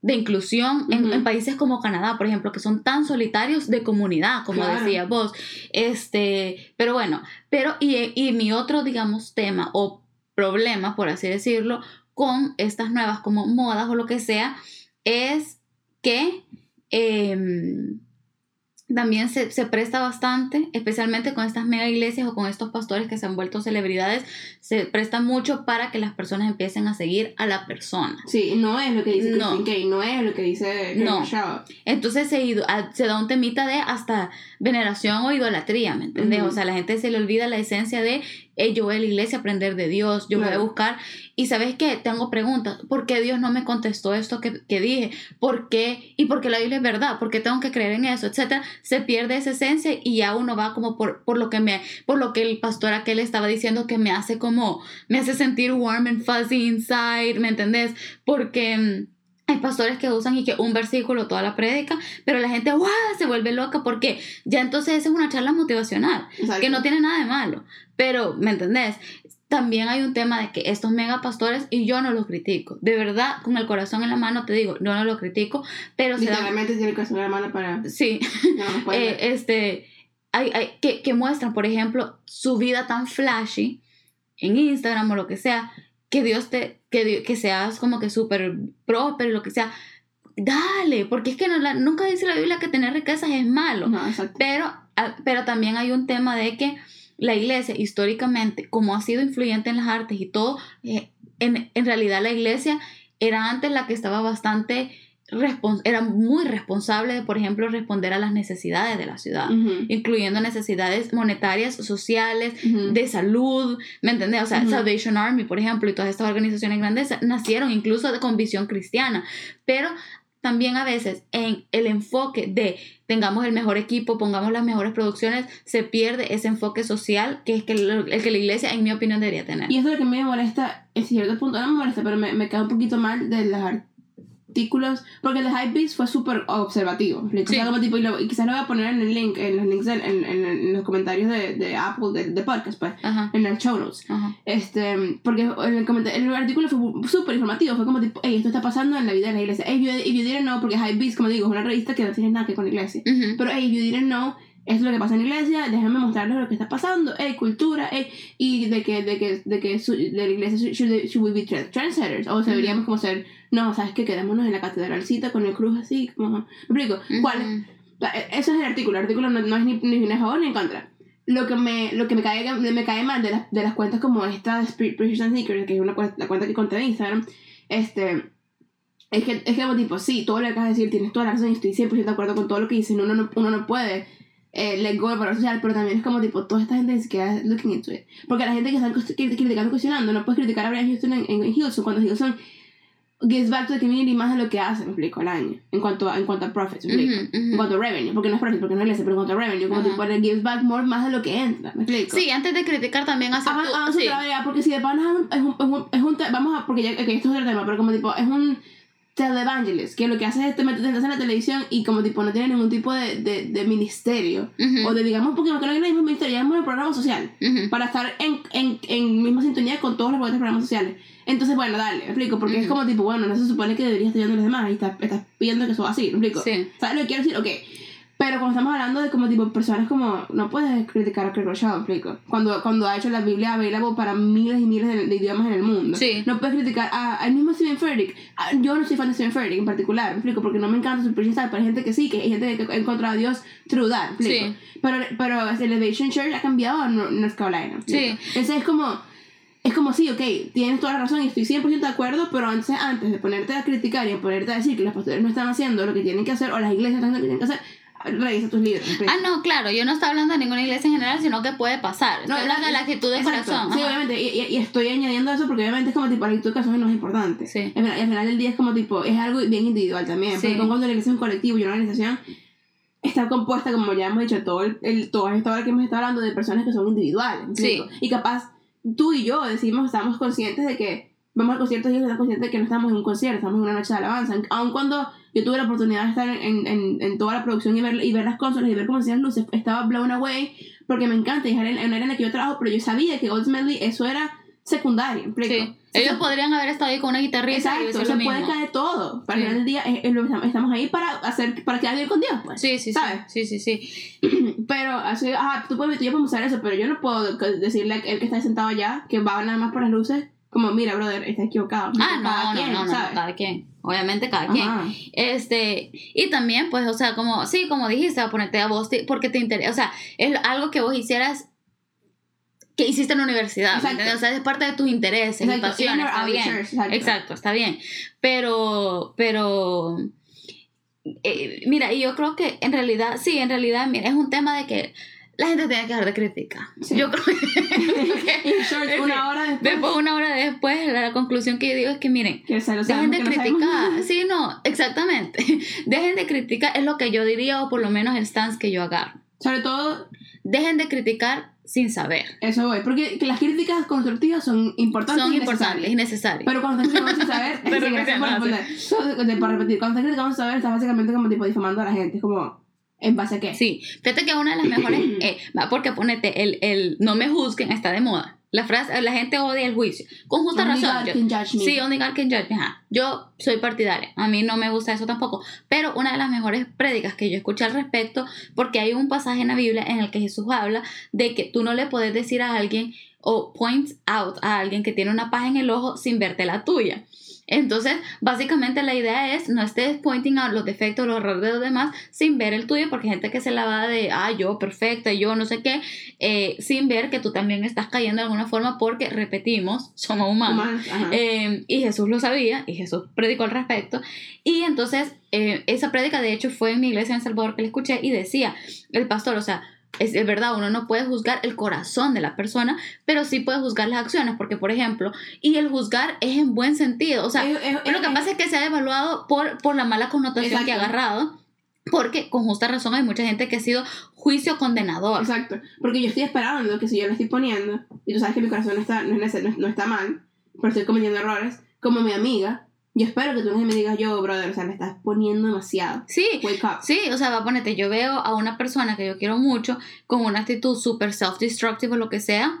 de inclusión en, países como Canadá, por ejemplo, que son tan solitarios de comunidad, como Claro. decía vos. Este, pero bueno, pero y, y mi otro, digamos, tema o problema, por así decirlo, con estas nuevas como modas o lo que sea, es que em, también se, se presta bastante, especialmente con estas mega iglesias o con estos pastores que se han vuelto celebridades, se presta mucho para que las personas empiecen a seguir a la persona. Sí, no es lo que dice No. Kay, no es lo que dice No. Entonces se, se da un temita de hasta veneración o idolatría, ¿me entendés? Ujú. O sea, la gente se le olvida la esencia de "Ey, yo voy a la iglesia a aprender de Dios, yo voy a buscar. Y sabes qué, tengo preguntas. ¿Por qué Dios no me contestó esto que, que dije? ¿Por qué? Y porque la Biblia es verdad, ¿por qué tengo que creer en eso? Etcétera. Se pierde esa esencia y ya uno va como por, por lo que me, por lo que el pastor aquel estaba diciendo que me hace como, me hace sentir warm and fuzzy inside, ¿me entendés? Porque mm, hay pastores que usan y que un versículo toda la prédica, pero la gente ¡guau! se vuelve loca porque ya entonces esa es una charla motivacional, Exacto. que no tiene nada de malo. Pero, ¿me entendés? También hay un tema de que estos mega pastores, y yo no los critico, de verdad, con el corazón en la mano te digo, yo no los critico, pero. Literalmente tiene que hacer la mano para. Sí, No, eh, este, hay, hay, que, que muestran, por ejemplo, su vida tan flashy en Instagram o lo que sea, que Dios te, que, que seas como que súper próspero y lo que sea. Dale, porque es que no la- nunca dice la Biblia que tener riquezas es malo. No. Pero, pero también hay un tema de que la iglesia históricamente, como ha sido influyente en las artes y todo, eh, en, en realidad la iglesia era antes la que estaba bastante, era muy responsable de, por ejemplo, responder a las necesidades de la ciudad, incluyendo necesidades monetarias, sociales, de salud, ¿me entendés? O sea. Salvation Army, por ejemplo, y todas estas organizaciones grandes nacieron incluso con visión cristiana, pero también a veces en el enfoque de tengamos el mejor equipo, pongamos las mejores producciones, se pierde ese enfoque social que es que el que la iglesia, en mi opinión, debería tener. Y eso es lo que me molesta, en cierto punto, no me molesta, pero me, me queda un poquito mal de los artículos, porque el de Hypebeast fue súper observativo. sea, Sí. como tipo, y, lo- y quizás lo voy a poner en el link, en los links, en, en- en- los comentarios de, de Apple, de, de podcast, pues, Ajá, en el show notes. ajá. Este, porque el, el artículo fue súper informativo, fue como tipo, hey, esto está pasando en la vida de la iglesia. Hey, if you, if you didn't know, porque Hypebeast, como digo, es una revista que no tiene nada que ver con la iglesia. Ujú. Pero, hey, if you didn't know, es lo que pasa en la iglesia, déjame mostrarles lo que está pasando, hey, cultura, hey, y de que, de que, de que su- de la iglesia should, should, we be trend- trendsetters, o deberíamos como ser, no, sabes que quedémonos en la catedralcita con el cruz así, como, me explico, ¿cuál? Ujú. la- e, Eso es el artículo. El artículo no, no es ni, ni a favor ni en contra. Lo que me, lo que me, cae, me cae mal de las, de las cuentas como esta de Spirit Preachers and Seekers, que es una, la cuenta que encontré en Instagram, este, es que, es que como tipo, sí, todo lo que acabas de decir, tienes toda la razón y estoy 100% de acuerdo con todo lo que dicen. Uno no, uno no puede eh, let go del valor social, pero también es como tipo, toda esta gente ni siquiera looking into it. Porque la gente que cri- criticando, cuestionando, no puedes criticar a Brian Houston en, en, en Houston cuando Houston gives back to the community más de lo que hace, me explico, al año, en cuanto a, en cuanto a profits, me explico. Ujú, ujú. En cuanto a revenue, porque no es profit, porque no es iglesia, pero en cuanto a revenue, como Ajá. tipo, le gives back more más de lo que entra, me explico. Sí, antes de criticar también hagan su sí. ya, porque si de pana es un, es un, es un, es un vamos a, porque ya, ok, esto es otro tema, pero como tipo, es un televangelist, que lo que hace es te metes te metes en la televisión y como tipo no tiene ningún tipo de, de, de ministerio, Ujú, o de digamos, porque no hay ningún ministerio, llamamos el programa social, ujú. para estar en, en, en misma sintonía con todos los otros programas sociales. Entonces, bueno, dale, me explico, porque es Ujú. como tipo, bueno, no se supone que deberías estar a los demás y estás, estás pidiendo que eso va así, me explico. Sí. ¿Sabes lo que quiero decir? Ok. Pero cuando estamos hablando de como tipo personas como... No puedes criticar a Craig Rochelle, ¿me explico? Cuando, cuando ha hecho la Biblia available para miles y miles de, de idiomas en el mundo. Sí. No puedes criticar a- al mismo Stephen Furtick. A- Yo no soy fan de Stephen Furtick en particular, ¿me explico? Porque no me encanta su style, pero hay gente que sí, que hay gente que ha encontrado a Dios through that, ¿me explico? Sí. Pero, pero Elevation Church ha cambiado Nor- North Carolina. ¿me Sí. Entonces es como... Es como sí, ok, tienes toda la razón y estoy 100% de acuerdo, pero antes, antes de ponerte a criticar y a ponerte a decir que los pastores no están haciendo lo que tienen que hacer o las iglesias no están haciendo lo que tienen que hacer, revisa tus libros. Ah, no, claro, yo no estoy hablando de ninguna iglesia en general, sino que puede pasar. Estoy hablando de la actitud de Exacto. corazón. Sí, ajá. obviamente, y, y- estoy añadiendo eso porque obviamente es como tipo la actitud de corazón no es importante. Sí. Al final, al final del día es como tipo, es algo bien individual también. Sí. Porque cuando la iglesia es un colectivo y una organización está compuesta, como ya hemos dicho, todo el, el, toda esta hora que hemos estado hablando de personas que son individuales. ¿me Sí. Y capaz tú y yo decimos, estamos conscientes de que vamos al concierto y ellos están conscientes de que no estamos en un concierto, estamos en una noche de alabanza. Aun cuando yo tuve la oportunidad de estar en, en, en toda la producción y ver, y ver las consolas y ver cómo se hacían luces, estaba blown away porque me encanta y es en área en la que yo trabajo, pero yo sabía que ultimately eso era secundario. ¿me explico? Sí. Ellos podrían haber estado ahí con una guitarrita Exacto, se puede caer todo. Para Sí. el final del día es- es estamos- ahí para hacer para quedar bien con Dios, pues. Sí, sí. ¿Sabes? Sí, sí, sí. Pero así, ajá, tú puedes, tú ya podemos hacer eso, pero yo no puedo decirle al que está sentado allá que va nada más por las luces, como, mira, brother, está equivocado. Ah, Cada no, no, quien, no, no, ¿sabes? cada quien. Obviamente cada quien. Ajá. Este, y también, pues, o sea, como, sí, como dijiste, a ponerte a vos, porque te interesa, o sea, es algo que vos hicieras que hiciste en la universidad. O sea, es parte de tus intereses Exacto, pasiones, está bien. church, exacto. Exacto, está bien. Pero, pero, eh, mira, y yo creo que en realidad, sí, en realidad, mira, es un tema de que la gente tiene que dejar de criticar. Sí. Yo creo que... Short, una hora después, Después, una hora después, la, conclusión que yo digo es que, miren, que Dejen de que no criticar. Sí, no, exactamente. Dejen de criticar, es lo que yo diría, o por lo menos el stance que yo agarro. Sobre todo, Dejen de criticar sin saber. eso voy, porque que las críticas constructivas son importantes Son y importantes y necesarias. Pero cuando estás criticando sin saber, gracias por responder. Para repetir, cuando estás criticando sin saber, estás básicamente como tipo difamando a la gente. Es como, ¿en base a qué? Sí, fíjate que una de las mejores, eh, va, porque ponete, el, el no me juzguen está de moda. La frase, la gente odia el juicio. Con justa Only razón. God yo- can judge me. Sí, only God can judge me. Ajá. Yo soy partidaria. A mí no me gusta eso tampoco. Pero una de las mejores prédicas que yo escuché al respecto, porque hay un pasaje en la Biblia en el que Jesús habla de que tú no le puedes decir a alguien o point out a alguien que tiene una paja en el ojo sin verte la tuya. Entonces, básicamente la idea es no estés pointing out los defectos, los errores de los demás sin ver el tuyo, porque hay gente que se la va de, ah, yo perfecta, yo no sé qué, eh, sin ver que tú también estás cayendo de alguna forma porque, repetimos, somos humanos. Eh, y Jesús lo sabía y Jesús predicó al respecto. Y entonces eh, esa prédica de hecho fue en mi iglesia en El Salvador que le escuché y decía el pastor, o sea, es, es verdad, uno no puede juzgar el corazón de la persona, pero sí puede juzgar las acciones, porque por ejemplo, y el juzgar es en buen sentido, o sea, Es- es- lo que pasa es que se ha devaluado por, por la mala connotación que ha agarrado. Porque con justa razón hay mucha gente que ha sido juicio condenador. Exacto. Porque yo estoy esperando que si yo lo estoy poniendo, y tú sabes que mi corazón no está, no, es nece- no, no está mal, pero estoy cometiendo errores, como mi amiga, yo espero que tú no me digas yo, brother, o sea, le estás poniendo demasiado. Sí, Wake up. Sí, o sea, va a ponerte, yo veo a una persona que yo quiero mucho con una actitud súper self-destructive o lo que sea,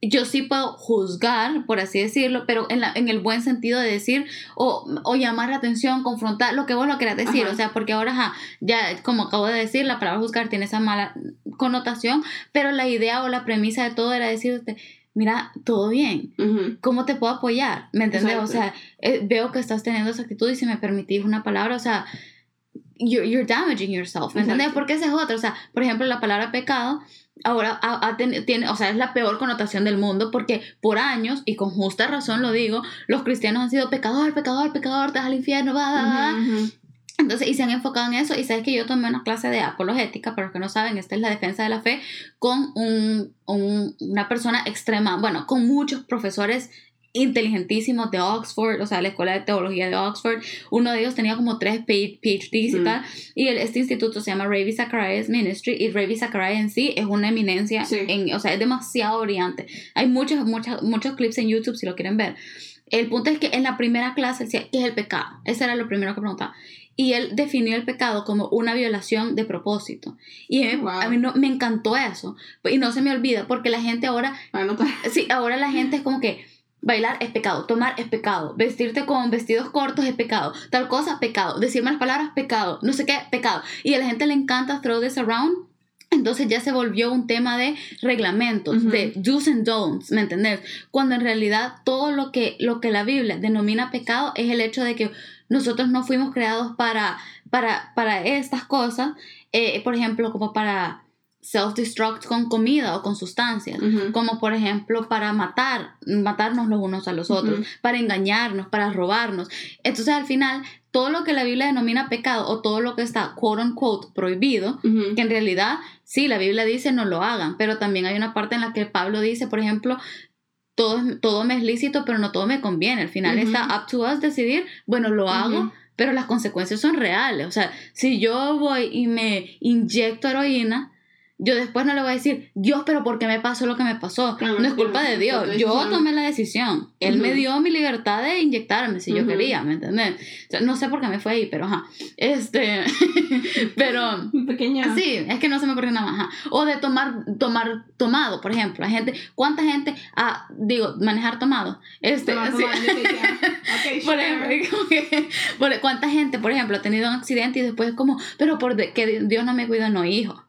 yo sí puedo juzgar, por así decirlo, pero en, la, en el buen sentido de decir o, o llamar la atención, confrontar, lo que vos lo quieras decir, Ajá. o sea, porque ahora ajá, ya como acabo de decir, la palabra juzgar tiene esa mala connotación, pero la idea o la premisa de todo era decirte, mira, todo bien, Ujú. ¿cómo te puedo apoyar? ¿Me entiendes? O sea, eh, veo que estás teniendo esa actitud y si me permitís una palabra, o sea, you're, you're damaging yourself, ¿me entiendes? Exacto. Porque esa es otra, o sea, por ejemplo, la palabra pecado ahora ha- ha ten- tiene, o sea, es la peor connotación del mundo porque por años, y con justa razón lo digo, los cristianos han sido pecador, pecador, pecador, te vas al infierno, va, va, va. Entonces, y se han enfocado en eso. Y sabes que yo tomé una clase de apologética, para los que no saben, esta es la defensa de la fe, con un, un- una persona extrema, bueno, con muchos profesores inteligentísimos de Oxford, o sea, la escuela de teología de Oxford. Uno de ellos tenía como tres PhDs y Mm. tal. Y el- este instituto se llama Ravi Zacharias Ministry. Y Ravi Zacharias en sí es una eminencia, Sí. en, o sea, es demasiado brillante. Hay muchos, muchos, muchos clips en YouTube si lo quieren ver. El punto es que en la primera clase decía, ¿qué es el pecado? Ese era lo primero que preguntaba. Y él definió el pecado como una violación de propósito. Y a mí, Wow. a mí no, me encantó eso. Y no se me olvida, porque la gente ahora, anotar. sí, ahora la gente es como que bailar es pecado, tomar es pecado, vestirte con vestidos cortos es pecado, tal cosa, pecado, decir malas palabras, pecado, no sé qué, pecado. Y a la gente le encanta throw this around. Entonces ya se volvió un tema de reglamentos, Ujú. de do's and don'ts, ¿me entendés? Cuando en realidad todo lo que, lo que la Biblia denomina pecado es el hecho de que nosotros no fuimos creados para, para, para estas cosas, eh, por ejemplo, como para self-destruct con comida o con sustancias, como por ejemplo para matar, matarnos los unos a los otros, para engañarnos, para robarnos. Entonces al final, todo lo que la Biblia denomina pecado o todo lo que está quote unquote prohibido, que en realidad sí, la Biblia dice no lo hagan, pero también hay una parte en la que Pablo dice, por ejemplo, todo, todo me es lícito, pero no todo me conviene. Al final está up to us decidir, bueno, lo hago, pero las consecuencias son reales. O sea, si yo voy y me inyecto heroína, yo después no le voy a decir, Dios, pero ¿por qué me pasó lo que me pasó? Claro, no es culpa de Dios. Yo tomé la decisión. Él me Ujú. dio mi libertad de inyectarme si yo Ujú. quería, ¿me entiendes? O sea, no sé por qué me fue ahí, pero ajá. Este, pero... Pequeña. Sí, es que no se me ocurre nada más. ajá. O de tomar, tomar tomado, por ejemplo. La gente, ¿cuánta gente, ah, digo, manejar tomado? Este, Toma, sí. toma, yo sé que- ok, Por ejemplo, por- ¿cuánta gente, por ejemplo, ha tenido un accidente y después es como, pero por de- que Dios no me cuida, no, hijo?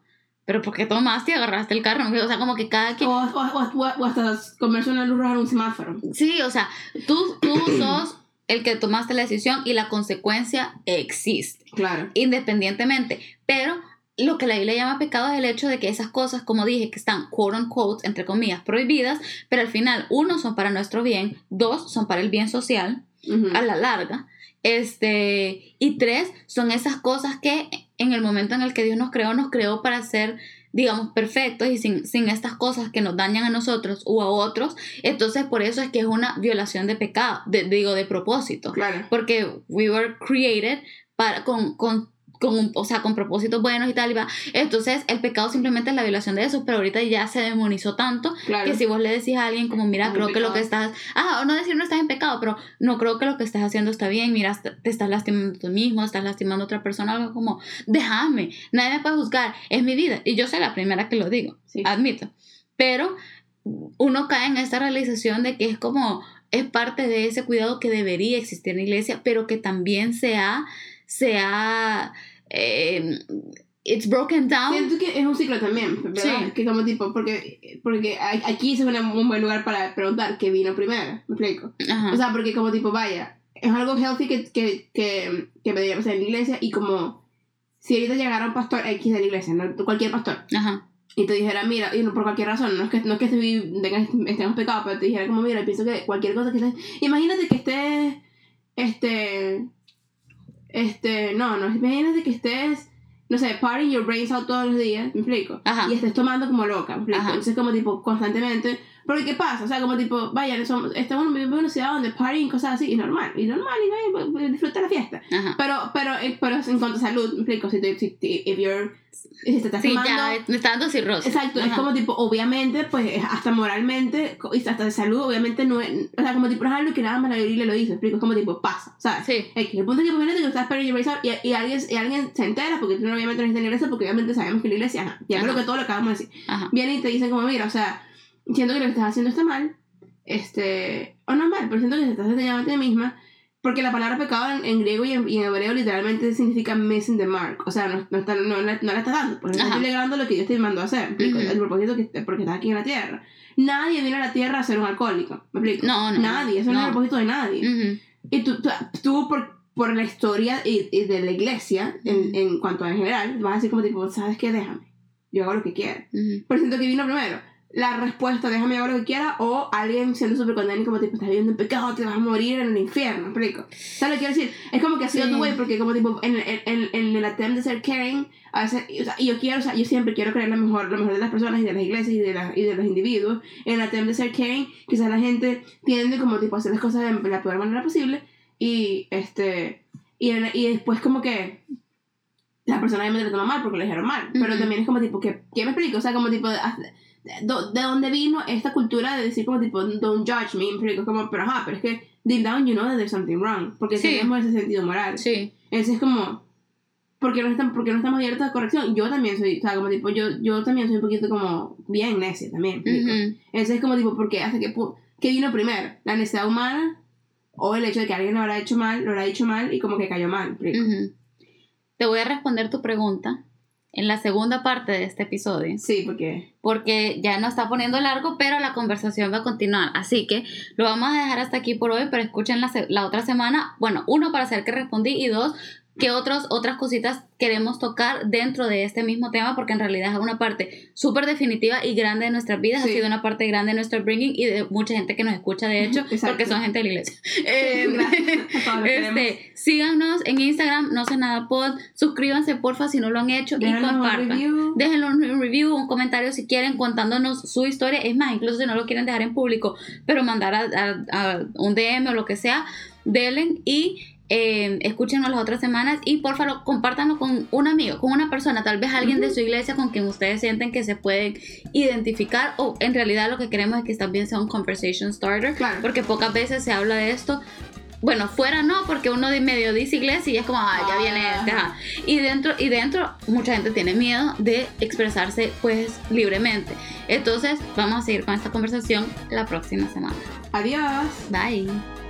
Pero porque tomaste y agarraste el carro, o sea, como que cada quien... O, o, o, hasta comerse una luz roja en un semáforo. Sí, o sea, tú, tú sos el que tomaste la decisión y la consecuencia existe. Claro. independientemente. Pero lo que la Biblia llama pecado es el hecho de que esas cosas, como dije, que están quote unquote, entre comillas, prohibidas, pero al final, uno, son para nuestro bien, dos, son para el bien social, a la larga, este, y tres, son esas cosas que en el momento en el que Dios nos creó, nos creó para ser digamos, perfectos y sin, sin estas cosas que nos dañan a nosotros o a otros, entonces por eso es que es una violación de pecado, de, digo, de propósito Claro. porque we were created para, con, con, con, un- o sea, con propósitos buenos y tal, y va. Entonces, el pecado simplemente es la violación de eso, pero ahorita ya se demonizó tanto Claro. que si vos le decís a alguien como, mira, creo que lo que estás, ah, o no decir no estás en pecado, pero no creo que lo que estás haciendo está bien, mira, te te estás lastimando tú mismo, estás lastimando a otra persona, algo como, déjame, nadie me puede juzgar, es mi vida, y yo soy la primera que lo digo, Sí. admito, pero uno cae en esta realización de que es como, es parte de ese cuidado que debería existir en la iglesia, pero que también se ha, se ha, eh, it's broken down. Siento que es un ciclo también, ¿verdad? Sí. Que como tipo, porque, porque aquí es un buen lugar para preguntar qué vino primero, me explico. Ajá. O sea, porque como tipo, vaya, es algo healthy que, que, que, que me diría, o sea, en la iglesia y como si ahorita llegara un pastor X de la iglesia, ¿no? cualquier pastor, Ajá. y te dijera, mira, y no por cualquier razón, no es que, no es que tengas- estemos pecados, pero te dijera como, mira, pienso que cualquier cosa que estés, imagínate que estés, este, este, no, no, imagínate que estés, no sé, partying your brains out todos los días, me explico, Ajá. y estés tomando como loca, me explico, Ajá. entonces como tipo, constantemente, porque ¿qué pasa? O sea, como tipo, vaya, somos, estamos en una ciudad donde partying, cosas así, y normal, y normal, y vaya, pues, disfruta la fiesta, Aja. pero, pero, eh, pero en cuanto a salud, me explico, si te, si, if you're, si te estás Sí, tomando... ya, me está dando cirrosis. Exacto, es Ajá. como tipo, obviamente, pues es hasta moralmente hasta de salud, obviamente no es, o sea, como tipo, es algo que nada más la Biblia lo dice, explico, es como tipo, pasa, ¿sabes? Sí. Es el punto es que imagínate que estás perdiendo y, y, alguien, y alguien se entera, porque tú obviamente no estás en la iglesia, porque obviamente sabemos que la iglesia, ajá, ya creo Ajá. que todo lo acabamos de decir, Ajá. viene y te dicen como, mira, o sea, siento que lo que estás haciendo está mal, este, o no mal, pero siento que te estás engañando a ti misma, porque la palabra pecado en, en griego y en, y en hebreo literalmente significa missing the mark. O sea, no, no, está- no, la- no la estás dando. Porque no estoy logrando lo que Dios te mandó a hacer. ¿me explico? Ujú. El propósito que porque estás aquí en la tierra. Nadie viene a la tierra a ser un alcohólico. ¿Me explico? No, no. Nadie. Eso no, es no. el propósito de nadie. Ujú. Y tú, tú, tú por, por la historia y, y de la iglesia en, en cuanto a en general, vas a decir como tipo, ¿sabes qué? Déjame. Yo hago lo que quiero. Ujú. Pero siento que vino primero la respuesta, déjame hago lo que quiera, o alguien siendo súper condenado como tipo, estás viviendo en pecado, te vas a morir en el infierno, ¿me explico? ¿Sabes lo que quiero decir? Es como que ha sido tu güey, porque como tipo, en, en, en, en el attempt de ser caring, a veces, y, o sea, y yo quiero, o sea, yo siempre quiero creer lo mejor, lo mejor de las personas y de las iglesias y de, la- y de los individuos. En el attempt de ser caring, quizás la gente tiende como tipo a hacer las cosas de la peor manera posible, y este, y, en- y después como que la persona obviamente lo toma mal porque lo dijeron mal. Pero también es como tipo, que ¿qué me explico? O sea, como tipo, de, de, de dónde vino esta cultura de decir como tipo, don't judge me? Es como, pero ajá, pero es que deep down you know that there's something wrong. Porque Sí. tenemos ese sentido moral. Sí. Entonces es como, ¿por qué no, estamos, por qué no estamos abiertos a corrección? Yo también soy, o sea, como tipo, yo, yo también soy un poquito como bien necia también. ¿me explico? Ujú. Entonces es como tipo, ¿por qué? Hasta que, pu- ¿qué vino primero? ¿La necesidad humana? O el hecho de que alguien lo habrá hecho mal, lo habrá dicho mal y como que cayó mal. ¿me explico? Ujú. Te voy a responder tu pregunta en la segunda parte de este episodio. Sí, porque... porque ya no está poniendo largo, pero la conversación va a continuar. Así que lo vamos a dejar hasta aquí por hoy, pero escuchen la, la otra semana. Bueno, uno, para hacer que respondí y dos, qué otros, otras cositas queremos tocar dentro de este mismo tema, porque en realidad es una parte súper definitiva y grande de nuestras vidas. Sí. Ha sido una parte grande de nuestro bringing y de mucha gente que nos escucha, de hecho, Exacto. porque son gente de la iglesia. Eh, este, síganos en Instagram, no sé nada pod, suscríbanse porfa si no lo han hecho y Déjanos compartan. Déjenlo un review, un comentario si quieren contándonos su historia. Es más, incluso si no lo quieren dejar en público, pero mandar a, a- a un DM o lo que sea, denle y eh, escúchenos las otras semanas y por favor compártanlo con un amigo, con una persona, tal vez alguien de su iglesia con quien ustedes sienten que se pueden identificar o en realidad lo que queremos es que también sea un conversation starter, Claro. porque pocas veces se habla de esto. Bueno, fuera no, porque uno de medio dice iglesia y es como, ah, ya Ah. viene este, ajá. Y dentro, y dentro, mucha gente tiene miedo de expresarse, pues, libremente. Entonces, vamos a seguir con esta conversación la próxima semana. Adiós. Bye.